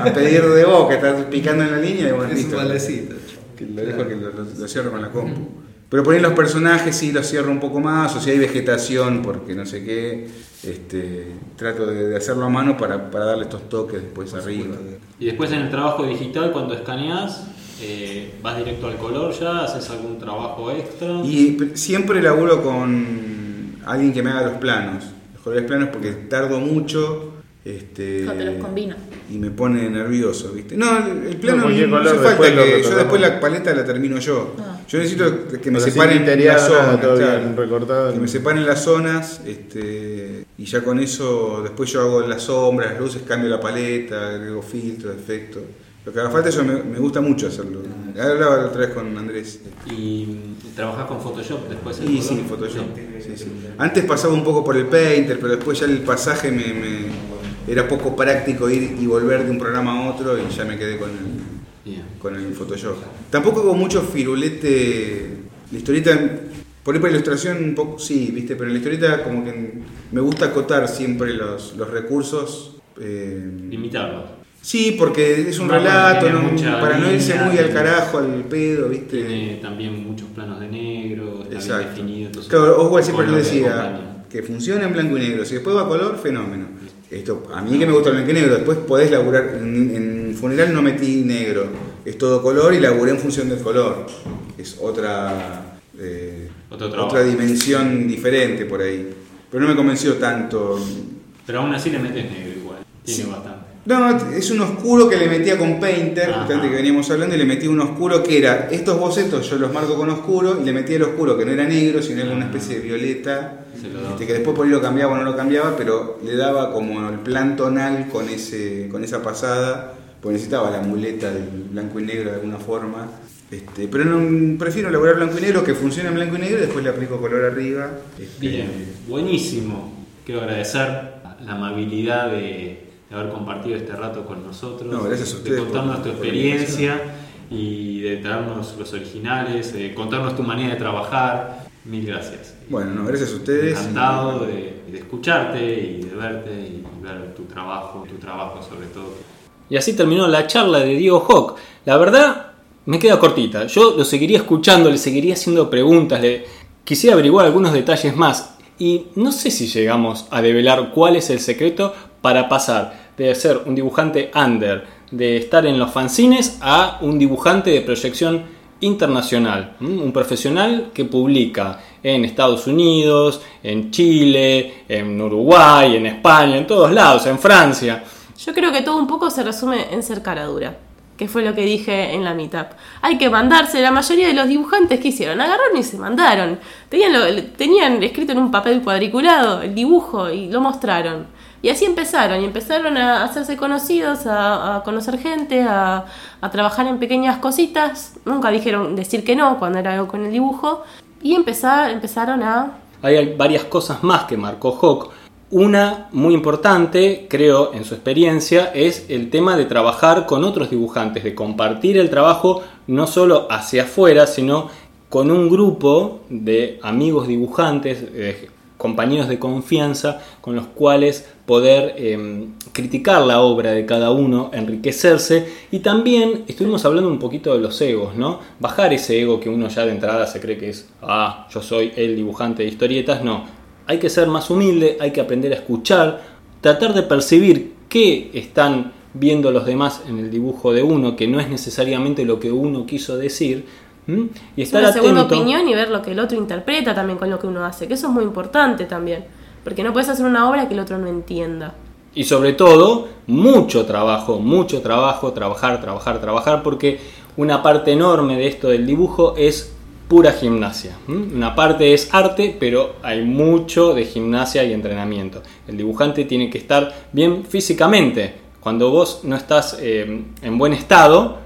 a pedir de boca, está picando en la línea y bueno, Es un listo. Que lo dejo que lo, lo- lo cierro con la compu. Pero por ahí los personajes sí los cierro un poco más, o si hay vegetación, porque no sé qué, este, trato de, de hacerlo a mano para, para darle estos toques después arriba. Y después en el trabajo digital, cuando escaneas, eh, vas directo al color ya, haces algún trabajo extra. Y siempre laburo con alguien que me haga los planos, los colores planos, porque tardo mucho. Este, No te los combino. y me pone nervioso, ¿viste? No, el, plano No, no, hace falta que yo después la paleta la termino yo. Ah. Yo necesito que me separen las zonas, claro. recortado. que me separen las zonas, este, y ya con eso después yo hago las sombras, las luces, cambio la paleta, agrego filtros, efectos. Lo que haga falta eso me, me gusta mucho hacerlo. Hablaba la otra vez con Andrés. Y trabajás con Photoshop después. Y sí, Photoshop. Sí, sí. Antes pasaba un poco por el Painter, pero después ya el pasaje me, me- era poco práctico ir y volver de un programa a otro y ya me quedé con el. Con el Photoshop. Tampoco hago mucho firulete. La historieta, por ahí para ilustración un poco, sí, viste, pero en la historieta como que me gusta acotar siempre los, los recursos. eh, Limitarlo. sí, porque es un No, relato, para no irse muy al carajo, al pedo, viste. Tiene también muchos planos de negro, está bien Exacto. definido. entonces, Claro, Oswald siempre con lo decía que funciona en blanco y negro. Si después va a color, fenómeno. Esto, a mí que me gusta el blanco y negro, después podés laburar. En, en funeral no metí negro, es todo color y laburé en función del color. Es otra, eh, otra dimensión diferente por ahí. Pero no me convenció tanto. Pero aún así le metes negro igual. Tiene Sí. bastante. No, es un oscuro que le metía con Painter, Ajá. justamente que veníamos hablando, y le metí un oscuro que era, estos bocetos yo los marco con oscuro, y le metí el oscuro que no era negro, sino era una especie de violeta, este, que después por ahí lo cambiaba o no lo cambiaba, pero le daba como el plan tonal con, ese, con esa pasada, pues necesitaba la muleta del blanco y negro de alguna forma. Este, pero no, prefiero elaborar blanco y negro que funcione en blanco y negro y después le aplico color arriba. Este, Bien, buenísimo. Quiero agradecer la amabilidad de, de haber compartido este rato con nosotros, No, gracias a de ustedes contarnos por- tu experiencia y de traernos los originales, de contarnos tu manera de trabajar. Mil gracias. Bueno, no, gracias a ustedes. Encantado de, de escucharte y de verte y ver tu trabajo, tu trabajo sobre todo. Y así terminó la charla de Diego Hawk. La verdad, me queda cortita. Yo lo seguiría escuchando, le seguiría haciendo preguntas, le quisiera averiguar algunos detalles más. Y no sé si llegamos a develar cuál es el secreto para pasar de ser un dibujante under, de estar en los fanzines, a un dibujante de proyección internacional, un profesional que publica en Estados Unidos, en Chile, en Uruguay, en España, en todos lados, en Francia. Yo creo que todo un poco se resume en ser cara dura, que fue lo que dije en la meetup. Hay que mandarse, la mayoría de los dibujantes que hicieron, agarraron y se mandaron. Tenían, lo- tenían escrito en un papel cuadriculado el dibujo y lo mostraron. Y así empezaron, y empezaron a hacerse conocidos, a, conocer gente, a, a trabajar en pequeñas cositas. Nunca dijeron decir que no cuando era algo con el dibujo. Y empezar, empezaron a Hay varias cosas más que marcó Hawk. Una muy importante, creo, en su experiencia, es el tema de trabajar con otros dibujantes, de compartir el trabajo no solo hacia afuera, sino con un grupo de amigos dibujantes, eh, compañeros de confianza, con los cuales poder eh, criticar la obra de cada uno, enriquecerse y también estuvimos hablando un poquito de los egos, ¿no? Bajar ese ego que uno ya de entrada se cree que es, ah, yo soy el dibujante de historietas, no. Hay que ser más humilde, hay que aprender a escuchar, tratar de percibir qué están viendo los demás en el dibujo de uno, que no es necesariamente lo que uno quiso decir, y Es estar una segunda atento. opinión y ver lo que el otro interpreta también con lo que uno hace, que eso es muy importante también, porque no puedes hacer una obra que el otro no entienda. Y sobre todo, mucho trabajo, mucho trabajo, trabajar, trabajar, trabajar, porque una parte enorme de esto del dibujo es pura gimnasia. Una parte es arte, pero hay mucho de gimnasia y entrenamiento. El dibujante tiene que estar bien físicamente. Cuando vos no estás eh, en buen estado,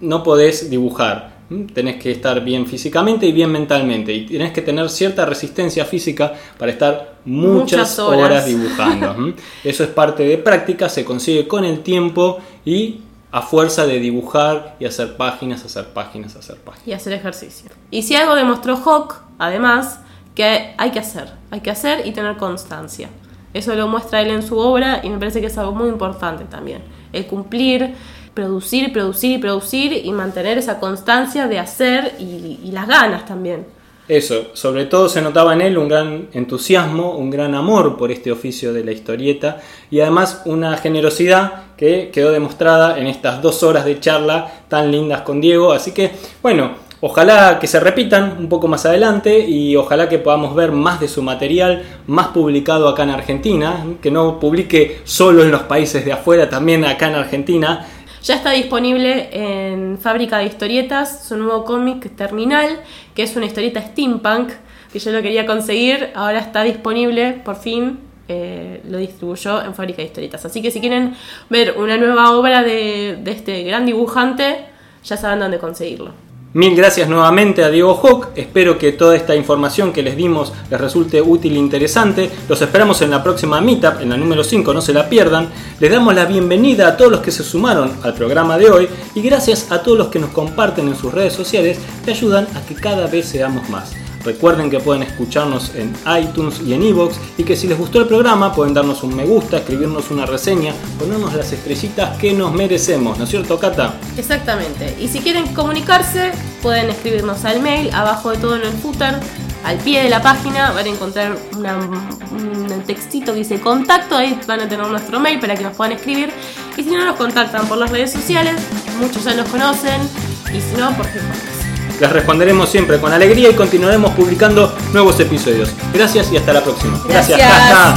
no podés dibujar. Tenés que estar bien físicamente y bien mentalmente. Y tenés que tener cierta resistencia física para estar muchas, Muchas horas. horas dibujando. Eso es parte de práctica, se consigue con el tiempo y a fuerza de dibujar y hacer páginas, hacer páginas, hacer páginas. y hacer ejercicio. Y si algo demostró Hawk, además, que hay que hacer, hay que hacer y tener constancia. Eso lo muestra él en su obra y me parece que es algo muy importante también. El cumplir, producir, producir y producir y mantener esa constancia de hacer y, y las ganas también. Eso, sobre todo se notaba en él un gran entusiasmo, un gran amor por este oficio de la historieta y además una generosidad que quedó demostrada en estas dos horas de charla tan lindas con Diego. Así que, bueno, ojalá que se repitan un poco más adelante y ojalá que podamos ver más de su material, más publicado acá en Argentina, que no publique solo en los países de afuera, también acá en Argentina. Ya está disponible en Fábrica de Historietas su nuevo cómic Terminal, que es una historieta steampunk, que yo lo quería conseguir, ahora está disponible, por fin eh, lo distribuyó en Fábrica de Historietas. Así que si quieren ver una nueva obra de, de este gran dibujante, ya saben dónde conseguirlo. Mil gracias nuevamente a Diego Hawk. Espero que toda esta información que les dimos les resulte útil e interesante. Los esperamos en la próxima Meetup, en la número 5, no se la pierdan. Les damos la bienvenida a todos los que se sumaron al programa de hoy y gracias a todos los que nos comparten en sus redes sociales que ayudan a que cada vez seamos más. Recuerden que pueden escucharnos en iTunes y en iVoox y que si les gustó el programa pueden darnos un me gusta, escribirnos una reseña, ponernos las estrellitas que nos merecemos, ¿no es cierto, Cata? Exactamente. Y si quieren comunicarse, pueden escribirnos al mail, abajo de todo en el footer, al pie de la página, van a encontrar un textito que dice contacto, ahí van a tener nuestro mail para que nos puedan escribir. Y si no nos contactan por las redes sociales, muchos ya nos conocen, y si no, por Facebook. Les responderemos siempre con alegría y continuaremos publicando nuevos episodios. Gracias y hasta la próxima. Gracias. Cata.